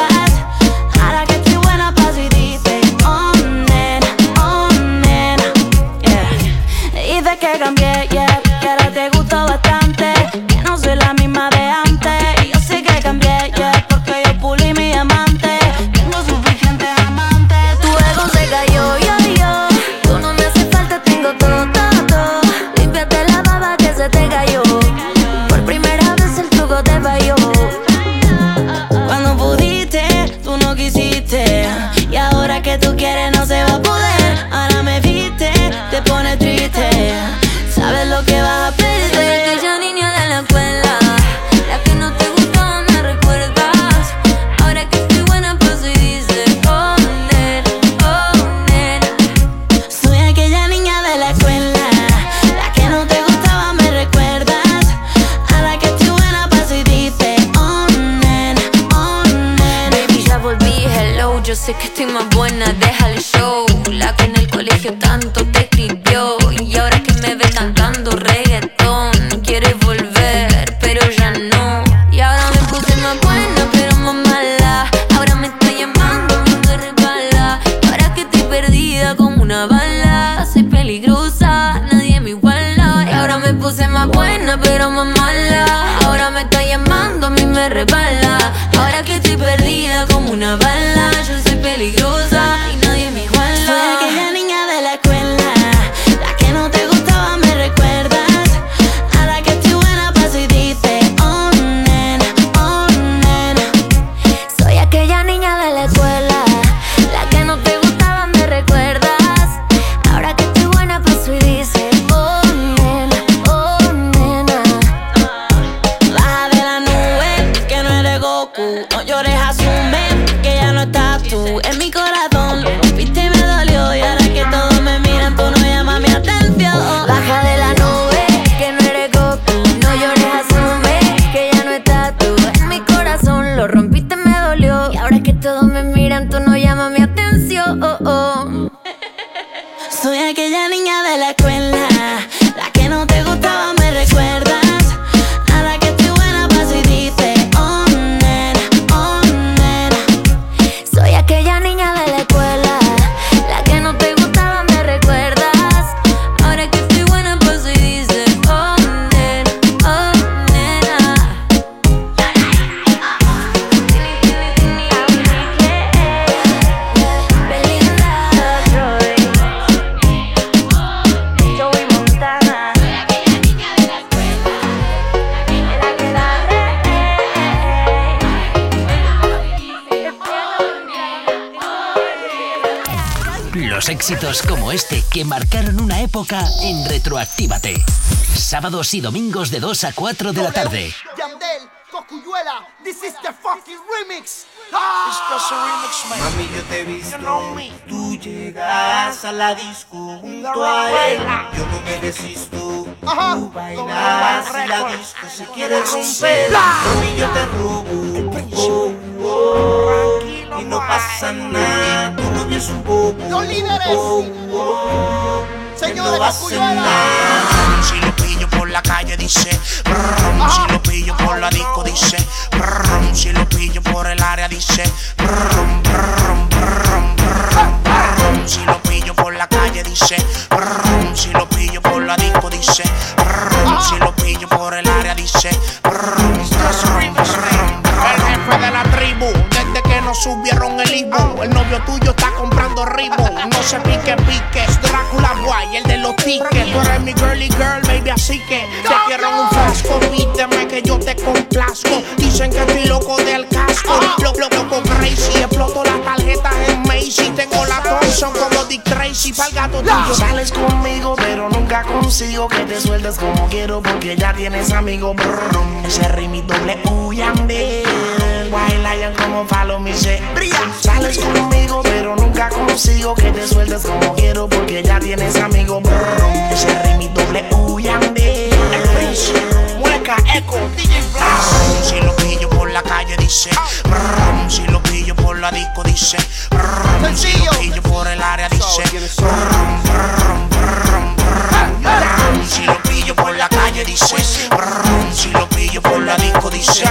Speaker 16: Que
Speaker 1: marcaron una época en Retroactívate. Sábados y domingos de 2 a 4 de la tarde.
Speaker 10: Yandel, Cocuyuela, this is the fucking remix. Ah.
Speaker 11: Mami, yo te he visto. Tú llegas a la disco junto a él. Yo no me resisto. Tú bailas y la disco se quiere romper. Mami, yo te robo. Oh, oh, y no pasa nada. Tu novio es un bobo.
Speaker 10: Los líderes. Señores,
Speaker 11: no nada.
Speaker 21: Si lo pillo por la calle dice brum, Si lo pillo por la disco dice brum, Si lo pillo por el área dice consigo que te sueltes como quiero porque ya tienes amigo. Brrr, ese ritmo doble. White Lion como follow me brilla. Sales conmigo, pero nunca consigo que te sueltes como quiero porque ya tienes amigo. Brrr, ese ritmo doble U Yandel. El Prince, Mueca, Echo, DJ Blast. Si lo pillo por la calle dice. Si lo pillo por la disco dice. Si lo pillo por el área dice. Dice. brrr, Si lo pillo por la disco dice.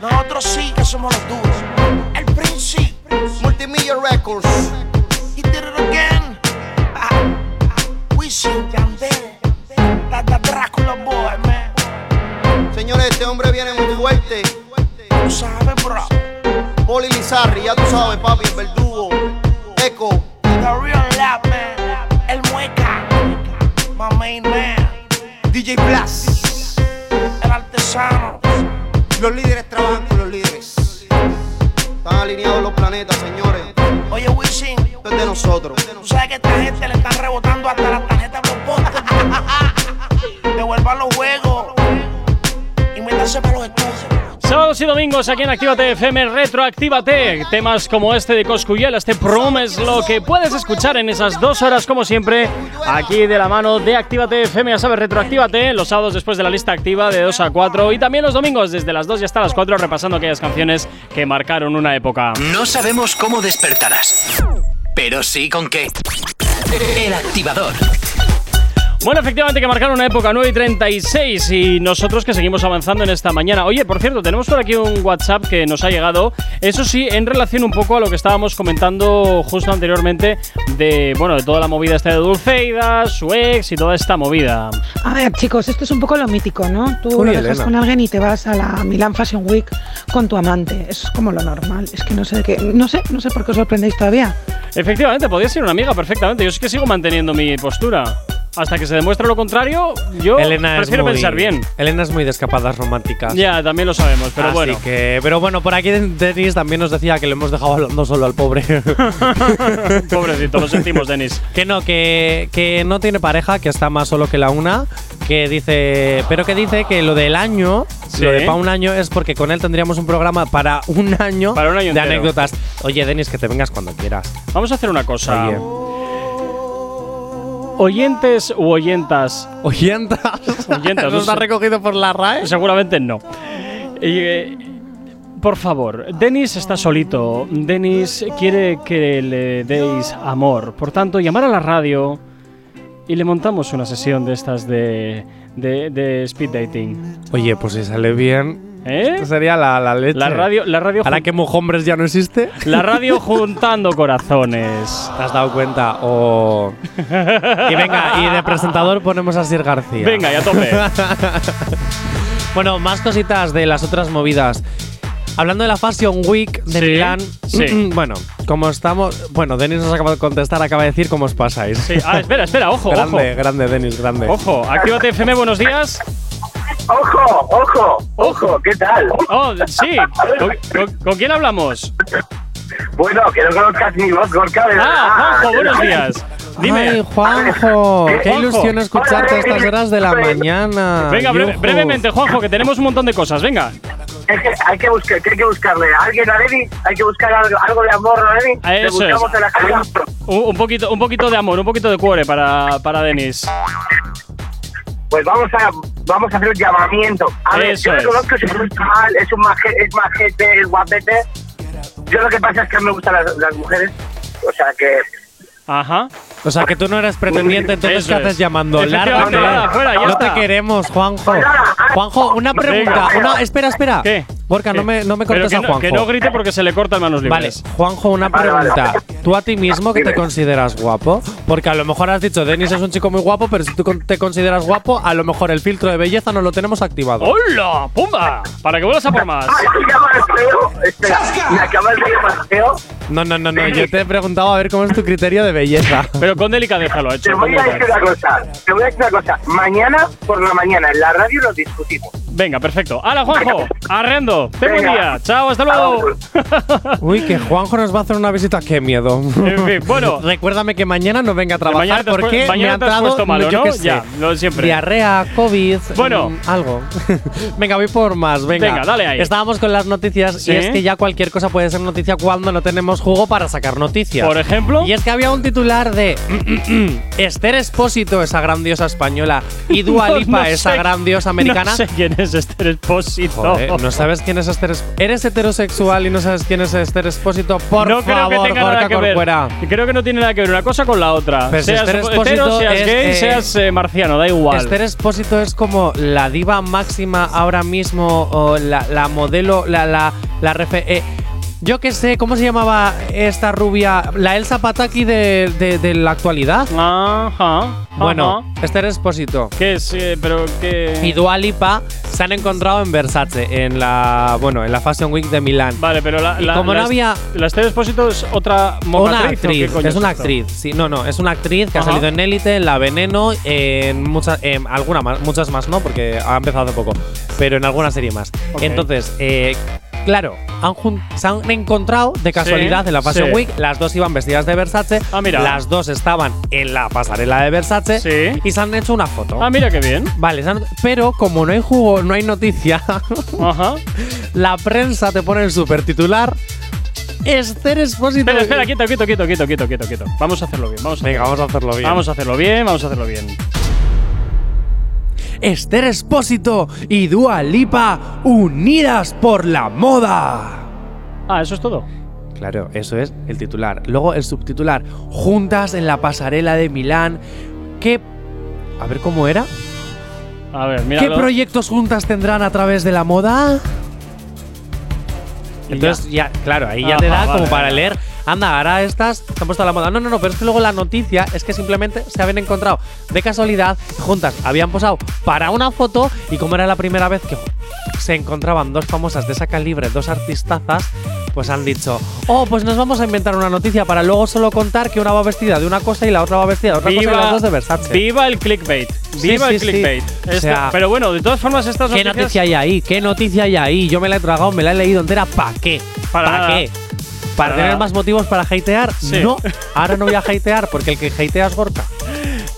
Speaker 21: Nosotros sí que somos los duros.
Speaker 2: Aquí en Actívate FM Retroactívate. Temas como este de Coscuyel, este prom es lo que puedes escuchar en esas dos horas, como siempre, aquí de la mano de Actívate FM. Ya sabes, Retroactívate los sábados después de la lista activa de 2 a 4 y también los domingos desde las 2 y hasta las 4 repasando aquellas canciones que marcaron una época.
Speaker 1: No sabemos cómo despertarás, pero sí con qué. El activador.
Speaker 2: Bueno, efectivamente que marcaron una época 9 y 36 y nosotros que seguimos avanzando en esta mañana. Oye, por cierto, tenemos por aquí un WhatsApp que nos ha llegado, eso sí, en relación un poco a lo que estábamos comentando justo anteriormente de, bueno, de toda la movida esta de Dulceida, su ex y toda esta movida.
Speaker 22: A ver, chicos, esto es un poco lo mítico, ¿no? Tú
Speaker 2: Uy,
Speaker 22: lo dejas
Speaker 2: Elena.
Speaker 22: con alguien y te vas a la Milan Fashion Week con tu amante. Es como lo normal. Es que no sé de qué. No sé, no sé por qué os sorprendéis todavía.
Speaker 2: Efectivamente, podía ser una amiga perfectamente. Yo sí que sigo manteniendo mi postura. Hasta que se demuestre lo contrario, yo
Speaker 3: Elena
Speaker 2: prefiero
Speaker 3: muy,
Speaker 2: pensar bien.
Speaker 3: Elena es muy de escapadas románticas.
Speaker 2: Ya, también lo sabemos, pero
Speaker 3: Así
Speaker 2: bueno.
Speaker 3: que- pero bueno, por aquí Denis también nos decía que le hemos dejado hablando solo al pobre.
Speaker 2: Pobrecito, lo sentimos, Denis.
Speaker 3: Que no, que, que no tiene pareja, que está más solo que la una. Que dice. Pero que dice que lo del año,
Speaker 2: Sí.
Speaker 3: lo de para un año, es porque con él tendríamos un programa para un año,
Speaker 2: Para un año
Speaker 3: de
Speaker 2: entero.
Speaker 3: anécdotas. Oye, Denis, que te vengas cuando quieras.
Speaker 2: Vamos a hacer una cosa.
Speaker 3: Oye.
Speaker 2: Oyentes u oyentas.
Speaker 3: ¿Oyentas?
Speaker 2: Oyentas.
Speaker 3: ¿No está recogido por la RAE?
Speaker 2: Seguramente no. Eh, por favor, Denis está solito. Denis quiere que le deis amor. Por tanto, llamar a la radio y le montamos una sesión de estas de, de, de speed dating.
Speaker 3: Oye, pues si sale bien.
Speaker 2: ¿Eh?
Speaker 3: Esto sería la, la leche.
Speaker 2: La radio, la radio,
Speaker 3: Ahora que Mojombres ya no existe.
Speaker 2: la radio juntando corazones.
Speaker 3: ¿Te has dado cuenta? O. y venga, y de presentador ponemos a Sir García.
Speaker 2: Venga, ya tope.
Speaker 3: bueno, más cositas de las otras movidas. Hablando de la Fashion Week de
Speaker 2: Sí,
Speaker 3: Milán,
Speaker 2: sí.
Speaker 3: bueno, como estamos. Bueno, Denis nos acaba de contestar, acaba de decir cómo os pasáis.
Speaker 2: Sí. Ah, espera, espera, ojo,
Speaker 3: grande,
Speaker 2: ojo.
Speaker 3: grande, Denis, grande.
Speaker 2: Ojo, Actívate FM, buenos días.
Speaker 23: ¡Ojo, ojo, ojo! ¿Qué tal?
Speaker 2: Oh, sí. ¿Con, con- con quién hablamos?
Speaker 23: Bueno, que no conozcas mi voz, Gorka, de
Speaker 2: Ah. Juanjo, buenos días. Dime.
Speaker 3: Ay, Juanjo, qué
Speaker 2: Juanjo.
Speaker 3: ilusión escucharte a estas horas de la mañana.
Speaker 2: Venga, breve- brevemente, Juanjo, que tenemos un montón de cosas. Venga.
Speaker 23: Es que hay que buscar, que hay que buscarle a alguien a Levi, hay que buscar algo, algo de amor a Levi.
Speaker 2: A
Speaker 23: Le
Speaker 2: eso
Speaker 23: buscamos
Speaker 2: es.
Speaker 23: en la calle.
Speaker 2: Un, un poquito, un poquito de amor, un poquito de cuore para, para Denis.
Speaker 23: Pues vamos a, vamos a hacer un llamamiento. A ver,
Speaker 2: Eso
Speaker 23: yo
Speaker 2: es.
Speaker 23: reconozco que es un chaval, es un maje, es majete, es guapete. Yo lo que pasa es que me gustan las, las mujeres, o sea que...
Speaker 2: Ajá.
Speaker 3: O sea, que tú no eres pretendiente, entonces
Speaker 2: Eso
Speaker 3: ¿qué haces
Speaker 2: es.
Speaker 3: llamando? Lárgate.
Speaker 2: nada, fuera, ya
Speaker 3: no
Speaker 2: está.
Speaker 3: te queremos, Juanjo. Juanjo, una pregunta.
Speaker 23: Venga.
Speaker 3: Una, espera, espera.
Speaker 2: ¿Qué?
Speaker 3: Borca, no me, no me
Speaker 2: Pero
Speaker 3: cortes
Speaker 2: que
Speaker 3: a
Speaker 2: no,
Speaker 3: Juanjo.
Speaker 2: que no grite porque se le cortan manos
Speaker 3: Vale,
Speaker 2: libres.
Speaker 3: Juanjo, una
Speaker 23: Vale, vale,
Speaker 3: pregunta. ¿Tú a ti mismo que te
Speaker 23: Dime.
Speaker 3: consideras guapo? Porque a lo mejor has dicho, Denis es un chico muy guapo, pero si tú con- te consideras guapo, a lo mejor el filtro de belleza no lo tenemos activado.
Speaker 2: ¡Hola! ¡Pumba! Para que vuelvas a por más.
Speaker 23: ¡Ah, me llamas feo! Espera, me acabas de llamar feo.
Speaker 3: No, no, no, no. Yo te he preguntado a ver cómo es tu criterio de belleza.
Speaker 2: Pero con delicadeza lo ha hecho.
Speaker 23: Te voy a decir una cosa, te voy a decir una cosa. Mañana por la mañana en la radio lo discutimos.
Speaker 2: Venga, perfecto. ¡Hala, Juanjo! ¡Arreando! ¡Ten buen día! ¡Chao, hasta luego!
Speaker 3: Uy, que Juanjo nos va a hacer una visita. ¡Qué miedo!
Speaker 2: En fin, bueno.
Speaker 3: Recuérdame que mañana no venga a trabajar
Speaker 2: mañana te has pu-
Speaker 3: porque
Speaker 2: mañana
Speaker 3: me ha
Speaker 2: te has
Speaker 3: dado,
Speaker 2: puesto malo,
Speaker 3: yo
Speaker 2: ¿no?
Speaker 3: qué sé,
Speaker 2: Ya, lo de siempre.
Speaker 3: Diarrea, COVID,
Speaker 2: Bueno.
Speaker 3: mm, algo. venga, voy por más. Venga,
Speaker 2: Venga, dale ahí.
Speaker 3: Estábamos con las noticias
Speaker 2: Sí.
Speaker 3: y es que ya cualquier cosa puede ser noticia cuando no tenemos jugo para sacar noticias.
Speaker 2: Por ejemplo.
Speaker 3: Y es que había un titular de Esther Espósito, esa grandiosa española, y Dua
Speaker 2: No,
Speaker 3: Lipa,
Speaker 2: no
Speaker 3: esa
Speaker 2: sé-
Speaker 3: grandiosa americana.
Speaker 2: No sé quién es Esther Espósito.
Speaker 3: Joder, ¿no sabes quién es Esther Espósito? ¿Eres heterosexual y no sabes quién es Esther Espósito? Por
Speaker 2: no creo
Speaker 3: favor,
Speaker 2: que tenga nada que ver.
Speaker 3: Corcuera.
Speaker 2: Creo que no tiene nada que ver una cosa con la otra.
Speaker 3: Pues
Speaker 2: seas
Speaker 3: Esther
Speaker 2: hetero, seas
Speaker 3: es,
Speaker 2: gay,
Speaker 3: eh,
Speaker 2: seas eh, marciano, da igual.
Speaker 3: Esther Espósito es como la diva máxima ahora mismo, o la, la modelo, la, la, la refe- eh, yo qué sé, ¿cómo se llamaba esta rubia? La Elsa Pataki de, de- de la actualidad.
Speaker 2: Ajá.
Speaker 3: Bueno,
Speaker 2: ajá.
Speaker 3: Esther Espósito
Speaker 2: ¿Qué es? eh, pero qué.
Speaker 3: y Dua Lipa se han encontrado en Versace, en la, bueno, en la Fashion Week de Milán.
Speaker 2: Vale, pero la,
Speaker 3: Y
Speaker 2: la-
Speaker 3: como no había-
Speaker 2: La Esther Espósito es otra
Speaker 3: Una
Speaker 2: ¿o qué
Speaker 3: actriz,
Speaker 2: coño
Speaker 3: es una actriz, sí, no, no, es una actriz que
Speaker 2: Ajá.
Speaker 3: ha salido en Élite, en La Veneno, en muchas, en alguna más, muchas más no, porque ha empezado hace poco, pero en alguna serie más. Entonces, eh, claro, han se han encontrado de casualidad en la Fashion
Speaker 2: sí.
Speaker 3: Week, las dos iban vestidas de Versace,
Speaker 2: Ah, mira.
Speaker 3: las dos estaban en la pasarela de Versace
Speaker 2: Sí.
Speaker 3: y se han hecho una foto.
Speaker 2: Ah, mira qué bien.
Speaker 3: Vale, pero como no hay jugo, no hay noticia,
Speaker 2: Ajá.
Speaker 3: la prensa te pone el super titular. Esther Espósito.
Speaker 2: Espera, espera, quieto, quieto, quieto, quieto, quieto, quieto, quieto. Vamos a hacerlo bien. Vamos a
Speaker 3: Venga,
Speaker 2: hacerlo
Speaker 3: vamos a hacerlo bien.
Speaker 2: Vamos a hacerlo bien, vamos a hacerlo bien.
Speaker 3: Esther Espósito y Dua Lipa unidas por la moda.
Speaker 2: Ah, eso es todo.
Speaker 3: Claro, eso es el titular. Luego el subtitular, juntas en la pasarela de Milán. ¿Qué A ver cómo era.
Speaker 2: A ver, mira.
Speaker 3: ¿Qué proyectos juntas tendrán a través de la moda? Entonces ya, claro, ahí ya te
Speaker 2: Ajá,
Speaker 3: da como para leer. Anda, ahora estas se han puesto a la moda. No, no, no, pero es que luego la noticia es que simplemente se habían encontrado de casualidad juntas, habían posado para una foto y como era la primera vez que se encontraban dos famosas de esa calibre, dos artistazas, pues han dicho, oh, pues nos vamos a inventar una noticia para luego solo contar que una va vestida de una cosa y la otra va vestida de otra cosa y las dos de Versace.
Speaker 2: viva el clickbait.
Speaker 3: Sí,
Speaker 2: Viva
Speaker 3: sí,
Speaker 2: el
Speaker 3: sí.
Speaker 2: clickbait.
Speaker 3: O sea,
Speaker 2: pero bueno, de todas formas, estas
Speaker 3: ¿Qué
Speaker 2: noticias.
Speaker 3: noticia hay ahí? ¿Qué noticia hay ahí? Yo me la he tragado, me la he leído entera. ¿Para qué?
Speaker 2: Para
Speaker 3: qué? ¿Para, tener más motivos para hatear?
Speaker 2: Sí.
Speaker 3: No, ahora no voy a hatear porque el que hatea es Gorka.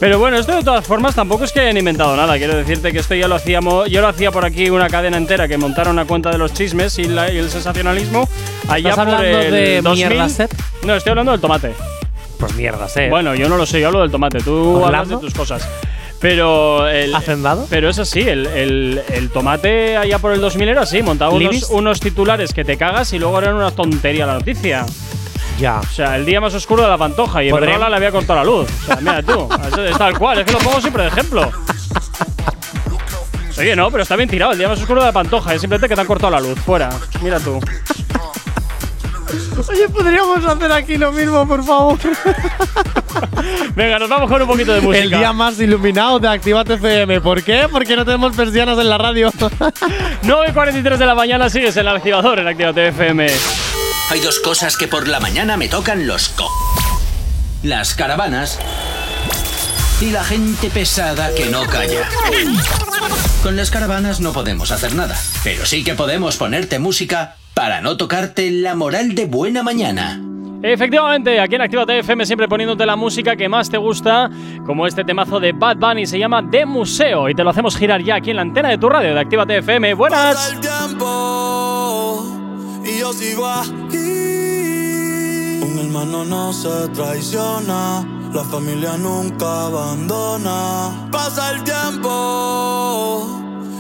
Speaker 2: Pero bueno, esto de todas formas tampoco es que hayan inventado nada. Quiero decirte que esto ya lo hacíamos. Yo lo hacía por aquí una cadena entera que montaron una cuenta de los chismes y, la- y el sensacionalismo. Allá
Speaker 3: ¿Estás
Speaker 2: por
Speaker 3: hablando
Speaker 2: el
Speaker 3: de
Speaker 2: 2000.
Speaker 3: mierda set?
Speaker 2: No, estoy hablando del tomate.
Speaker 3: Pues mierda, sé.
Speaker 2: Bueno, yo no lo sé, yo hablo del tomate. Tú hablas de tus cosas. Pero. El,
Speaker 3: ¿Hacendado?
Speaker 2: Pero es así, el, el- el tomate allá por el 2000 era así, montaba unos, unos titulares que te cagas y luego eran una tontería la noticia.
Speaker 3: Ya.
Speaker 2: O sea, el día más oscuro de la pantoja y
Speaker 3: Podré-
Speaker 2: Iberdrola le había cortado la luz. O sea, mira tú, eso es tal cual, es que lo pongo siempre de ejemplo. Oye, no, pero está bien tirado, el día más oscuro de la pantoja, es simplemente que te han cortado la luz, fuera. Mira tú.
Speaker 3: Oye, podríamos hacer aquí lo mismo, por favor.
Speaker 2: Venga, nos vamos con un poquito de música.
Speaker 3: El día más iluminado de Activate FM. ¿Por qué? Porque no tenemos persianas en la radio.
Speaker 2: 9 y 43 de la mañana sigues en el activador en Activate FM.
Speaker 1: Hay dos cosas que por la mañana me tocan los co. Las caravanas y la gente pesada que no calla. Con las caravanas no podemos hacer nada, pero sí que podemos ponerte música para no tocarte la moral de buena mañana.
Speaker 2: Efectivamente, aquí en Actívate FM siempre poniéndote la música que más te gusta, como este temazo de Bad Bunny se llama De Museo y te lo hacemos girar ya aquí en la antena de tu radio de Actívate FM. Buenas.
Speaker 24: Pasa el tiempo y yo sigo aquí. Un hermano no se traiciona, la familia nunca abandona. Pasa el tiempo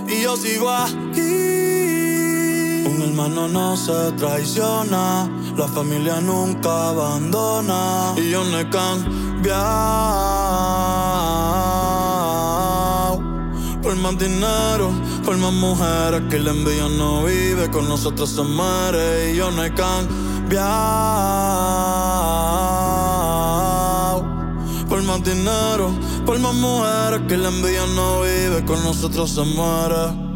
Speaker 24: y yo sigo aquí. Un hermano no se traiciona, la familia nunca abandona. Y yo no he. Por más dinero, por más mujeres que la envidia no vive, con nosotros se muere y yo no he. Por más dinero, por más mujeres que la envidia no vive, con nosotros se muere.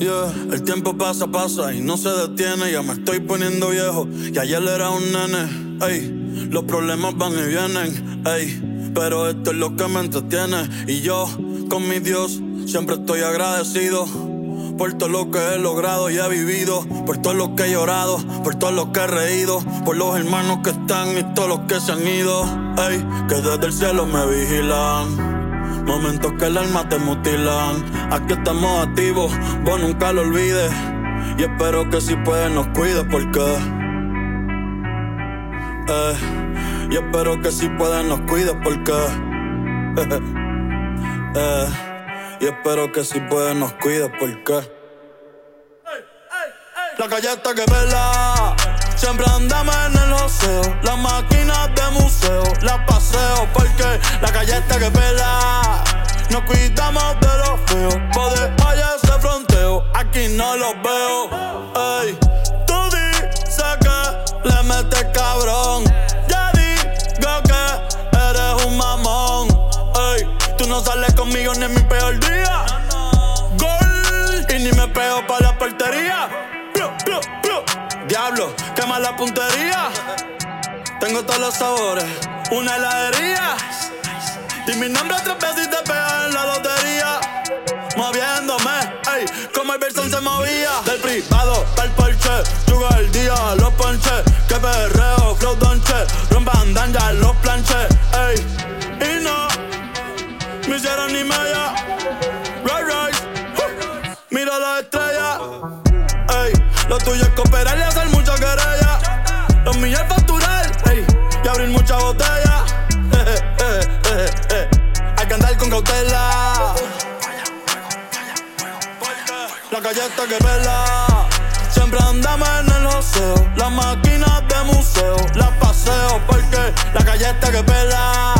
Speaker 24: Yeah. El tiempo pasa, pasa y no se detiene. Ya me estoy poniendo viejo y ayer era un nene. Ey, los problemas van y vienen. Ey, pero esto es lo que me entretiene. Y yo, con mi Dios, siempre estoy agradecido. Por todo lo que he logrado y he vivido, por todo lo que he llorado, por todo lo que he reído, por los hermanos que están y todos los que se han ido. Ey, que desde el cielo me vigilan. Momentos que el alma te mutilan. Aquí estamos activos, vos nunca lo olvides. Y espero que si puedes nos cuides porque. Eh, y espero que si puedes nos cuides porque. eh, y espero que si puedes nos cuides porque. La galleta que vela. Siempre andamos en el oseo. Las máquinas galleta que pela. Nos cuidamos de los feos. Poder vaya ese fronteo. Aquí no los veo. Ey, tú dices que le metes cabrón. Ya digo que eres un mamón. Ey, tú no sales conmigo ni en mi peor día. Gol. Y ni me pego para la portería. Diablo, quema la puntería. Tengo todos los sabores, una heladería. Y mi nombre tres veces y te pega en la lotería. Moviéndome, ey, como el Verson se movía. Del privado pa'l Porsche, jugo el día, los ponches. Que perreo, flow donche, rompan ya los planches, ey. Y no, me hicieron ni media. Right, huh. mira la estrella. Ey, lo tuyo es cooperar y hacer mucha querella. Los míos es facturar, ey, y abrir mucha botella. Galleta que pela. Siempre andamos en el oseo. Las máquinas de museo. Las paseo porque la galleta que pela.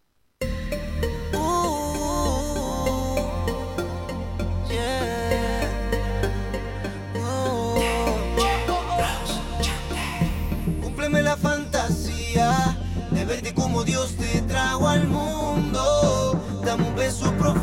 Speaker 11: Dios te trajo al mundo. Dame un beso profundo.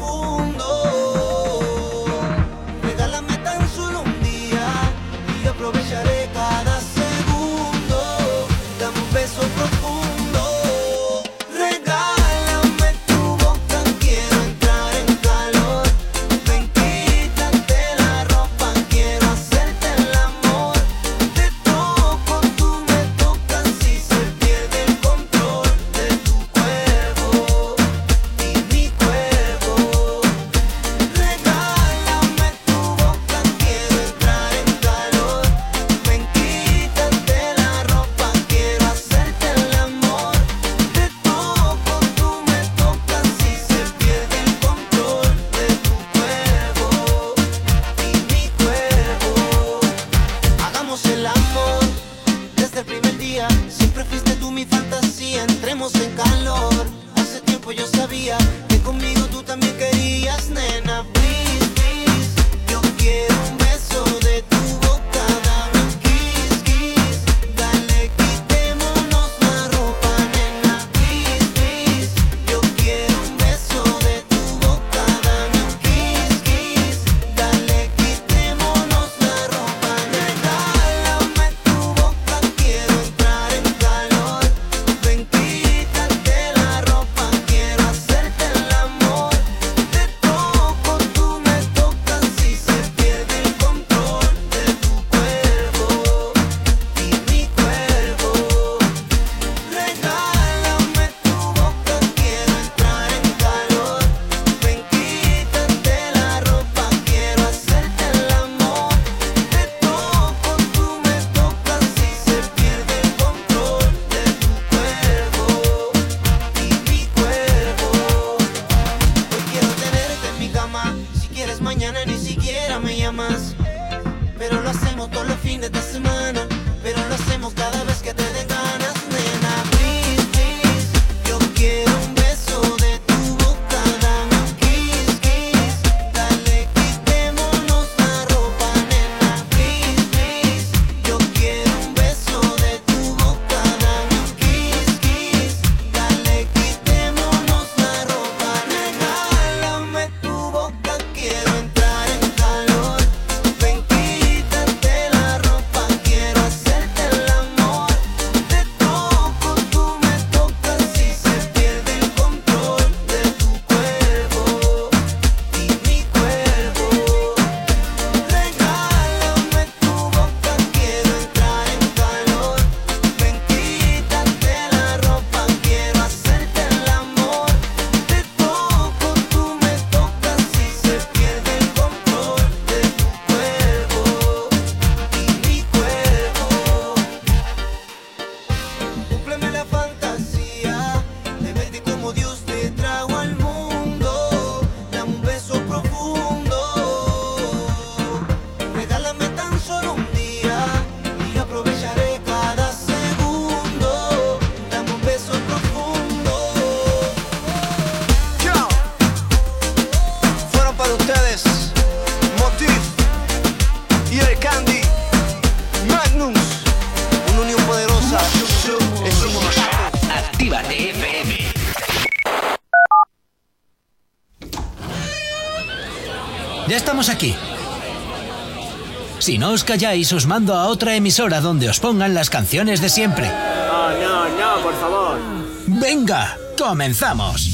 Speaker 11: Si
Speaker 1: no os calláis, os mando a otra emisora donde os pongan las canciones de siempre.
Speaker 5: No, no, no, por favor.
Speaker 1: Venga, comenzamos.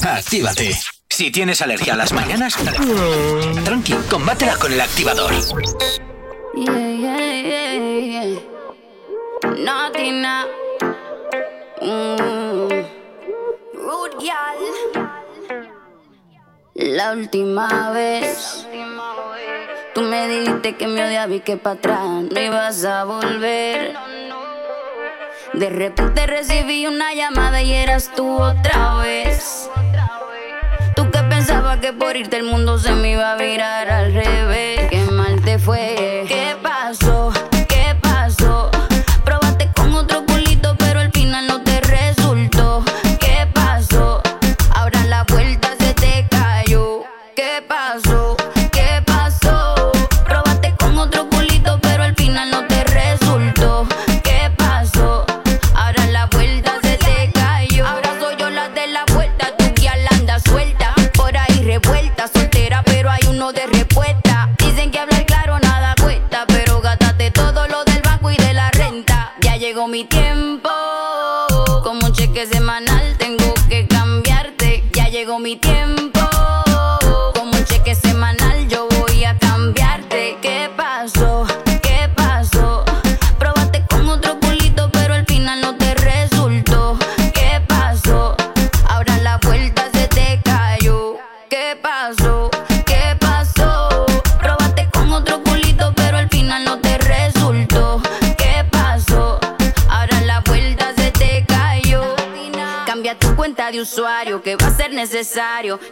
Speaker 1: Actívate. Si tienes alergia a las mañanas, tranqui, combátela con el activador.
Speaker 16: Yeah, no, Tina. Mm. La última vez. La última vez Tú me dijiste que me odiabas y que para atrás no ibas a volver. De repente recibí una llamada y eras tú otra vez. Tú que pensabas que por irte el mundo se me iba a virar al revés. Qué mal te fue.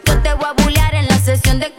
Speaker 16: Yo te voy a bullear en la sesión de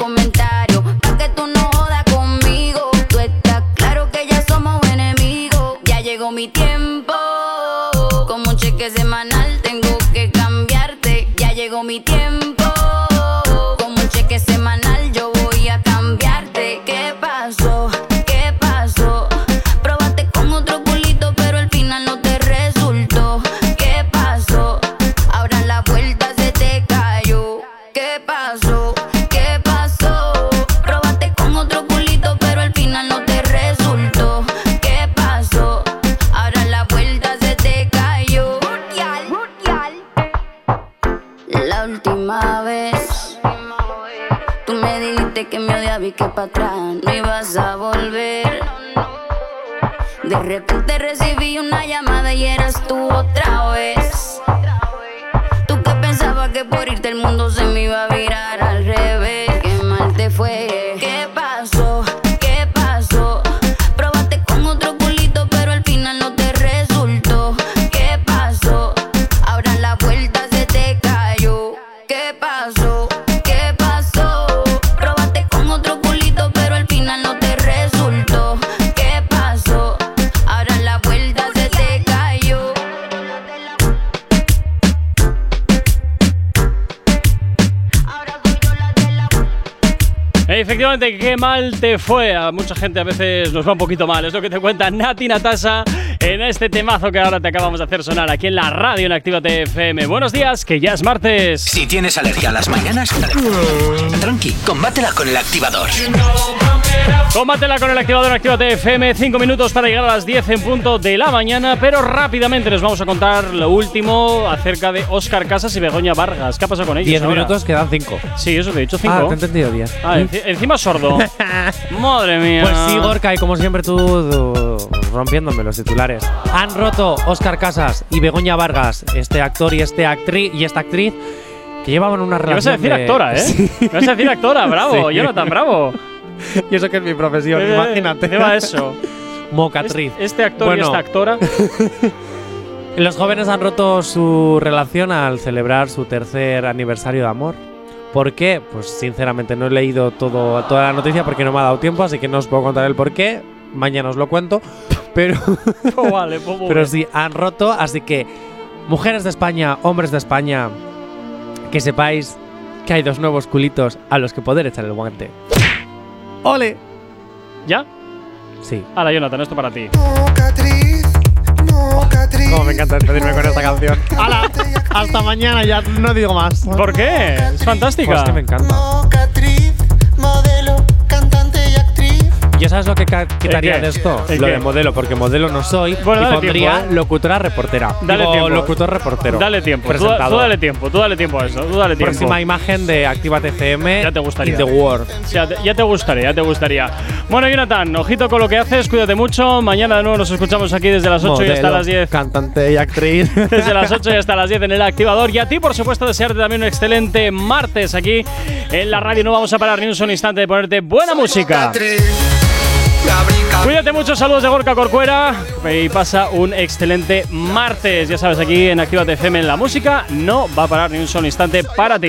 Speaker 2: Efectivamente, qué mal te fue. A mucha gente a veces nos va un poquito mal. Es lo que te cuenta Nati Natasa en este temazo que ahora te acabamos de hacer sonar aquí en la radio en Activa TFM. Buenos días, que ya es martes.
Speaker 1: Si tienes alergia a las mañanas, tranqui, combátela con el activador.
Speaker 2: Combátela con el activador Actívate FM. 5 minutos para llegar a las 10 en punto de la mañana. Pero rápidamente les vamos a contar lo último acerca de Óscar Casas y Begoña Vargas. ¿Qué ha pasado con ellos?
Speaker 3: 10
Speaker 2: ahora?
Speaker 3: minutos quedan 5.
Speaker 2: Sí, eso te he dicho 5.
Speaker 3: Ah, te he entendido 10.
Speaker 2: Ah, enci- encima sordo. Madre mía.
Speaker 3: Pues sí, Gorka, y como siempre tú, tú, rompiéndome los titulares. Han roto Óscar Casas y Begoña Vargas, este actor y este actriz y esta actriz que llevaban una
Speaker 2: Me
Speaker 3: relación.
Speaker 2: vas a decir
Speaker 3: de-
Speaker 2: actora, ¿eh? Me vas a decir actora, bravo,
Speaker 3: Sí.
Speaker 2: Jonathan, bravo.
Speaker 3: y eso que es mi profesión,
Speaker 2: Eh,
Speaker 3: imagínate.
Speaker 2: ¿qué va eso?
Speaker 3: Mocatriz.
Speaker 2: Este, este actor y
Speaker 3: Bueno.
Speaker 2: esta actora.
Speaker 3: Los jóvenes han roto su relación al celebrar su tercer aniversario de amor. ¿Por qué? Pues sinceramente no he leído todo, toda la noticia porque no me ha dado tiempo, así que no os puedo contar el por qué. Mañana os lo cuento. Pero,
Speaker 2: Pues vale, pues
Speaker 3: pero sí, han roto, así que mujeres de España, hombres de España, que sepáis que hay dos nuevos culitos a los que poder echar el guante. ¡Ole!
Speaker 2: ¿Ya?
Speaker 3: Sí.
Speaker 2: Ahora, Jonathan, esto para ti.
Speaker 3: Como me encanta despedirme con esta canción. ¡Hala! Hasta mañana, ya no digo más.
Speaker 2: ¿Por qué? Es fantástica.
Speaker 3: Pues que me encanta. ¿Yo sabes lo que quitaría de esto?
Speaker 2: ¿El
Speaker 3: Lo
Speaker 2: qué?
Speaker 3: de modelo, porque modelo no soy.
Speaker 2: Bueno,
Speaker 3: y pondría
Speaker 2: tiempo, ¿eh?
Speaker 3: locutora reportera.
Speaker 2: Dale
Speaker 3: Digo,
Speaker 2: tiempo.
Speaker 3: locutor reportero.
Speaker 2: Dale tiempo. Tú, tú dale tiempo, tú dale tiempo a eso. Tú dale tiempo.
Speaker 3: Próxima imagen de Actívate FM.
Speaker 2: Ya te gustaría.
Speaker 3: In the world.
Speaker 2: Ya te, ya te gustaría, ya te gustaría. Bueno, Jonathan, ojito con lo que haces, cuídate mucho. Mañana de nuevo nos escuchamos aquí desde las 8 y hasta las 10.
Speaker 3: Cantante y actriz.
Speaker 2: Desde las 8 y hasta las 10 en el activador. Y a ti, por supuesto, desearte también un excelente martes aquí en la radio. No vamos a parar ni un solo instante de ponerte buena música. Cuídate mucho, saludos de Gorka Corcuera y pasa un excelente martes. Ya sabes, aquí en Actívate FM en la música no va a parar ni un solo instante para ti.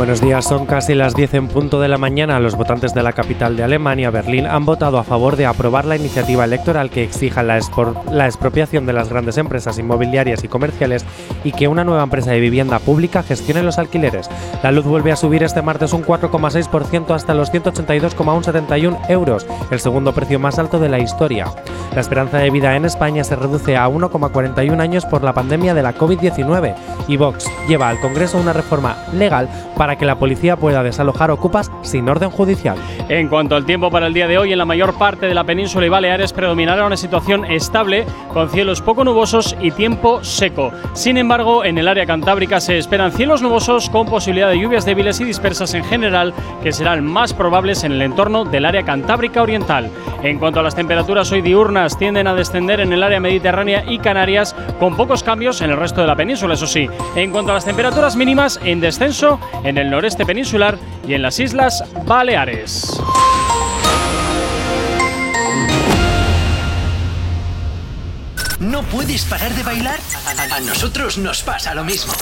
Speaker 3: Buenos días, son casi las 10 en punto de la mañana. Los votantes de la capital de Alemania, Berlín, han votado a favor de aprobar la iniciativa electoral que exija la, la expropiación de las grandes empresas inmobiliarias y comerciales y que una nueva empresa de vivienda pública gestione los alquileres. La luz vuelve a subir este martes un 4,6% hasta los 182,171 euros, el segundo precio más alto de la historia. La esperanza de vida en España se reduce a 1,41 años por la pandemia de la COVID-19 y Vox lleva al Congreso una reforma legal para para que la policía pueda desalojar ocupas sin orden judicial.
Speaker 2: En cuanto al tiempo para el día de hoy, en la mayor parte de la península y Baleares predominará una situación estable, con cielos poco nubosos y tiempo seco. Sin embargo, en el área cantábrica se esperan cielos nubosos con posibilidad de lluvias débiles y dispersas en general, que serán más probables en el entorno del área cantábrica oriental. En cuanto a las temperaturas hoy diurnas, tienden a descender en el área mediterránea y Canarias, con pocos cambios en el resto de la península, eso sí. En cuanto a las temperaturas mínimas, en descenso en el noreste peninsular y en las Islas Baleares.
Speaker 1: ¿No puedes parar de bailar? A, nosotros nos pasa lo mismo.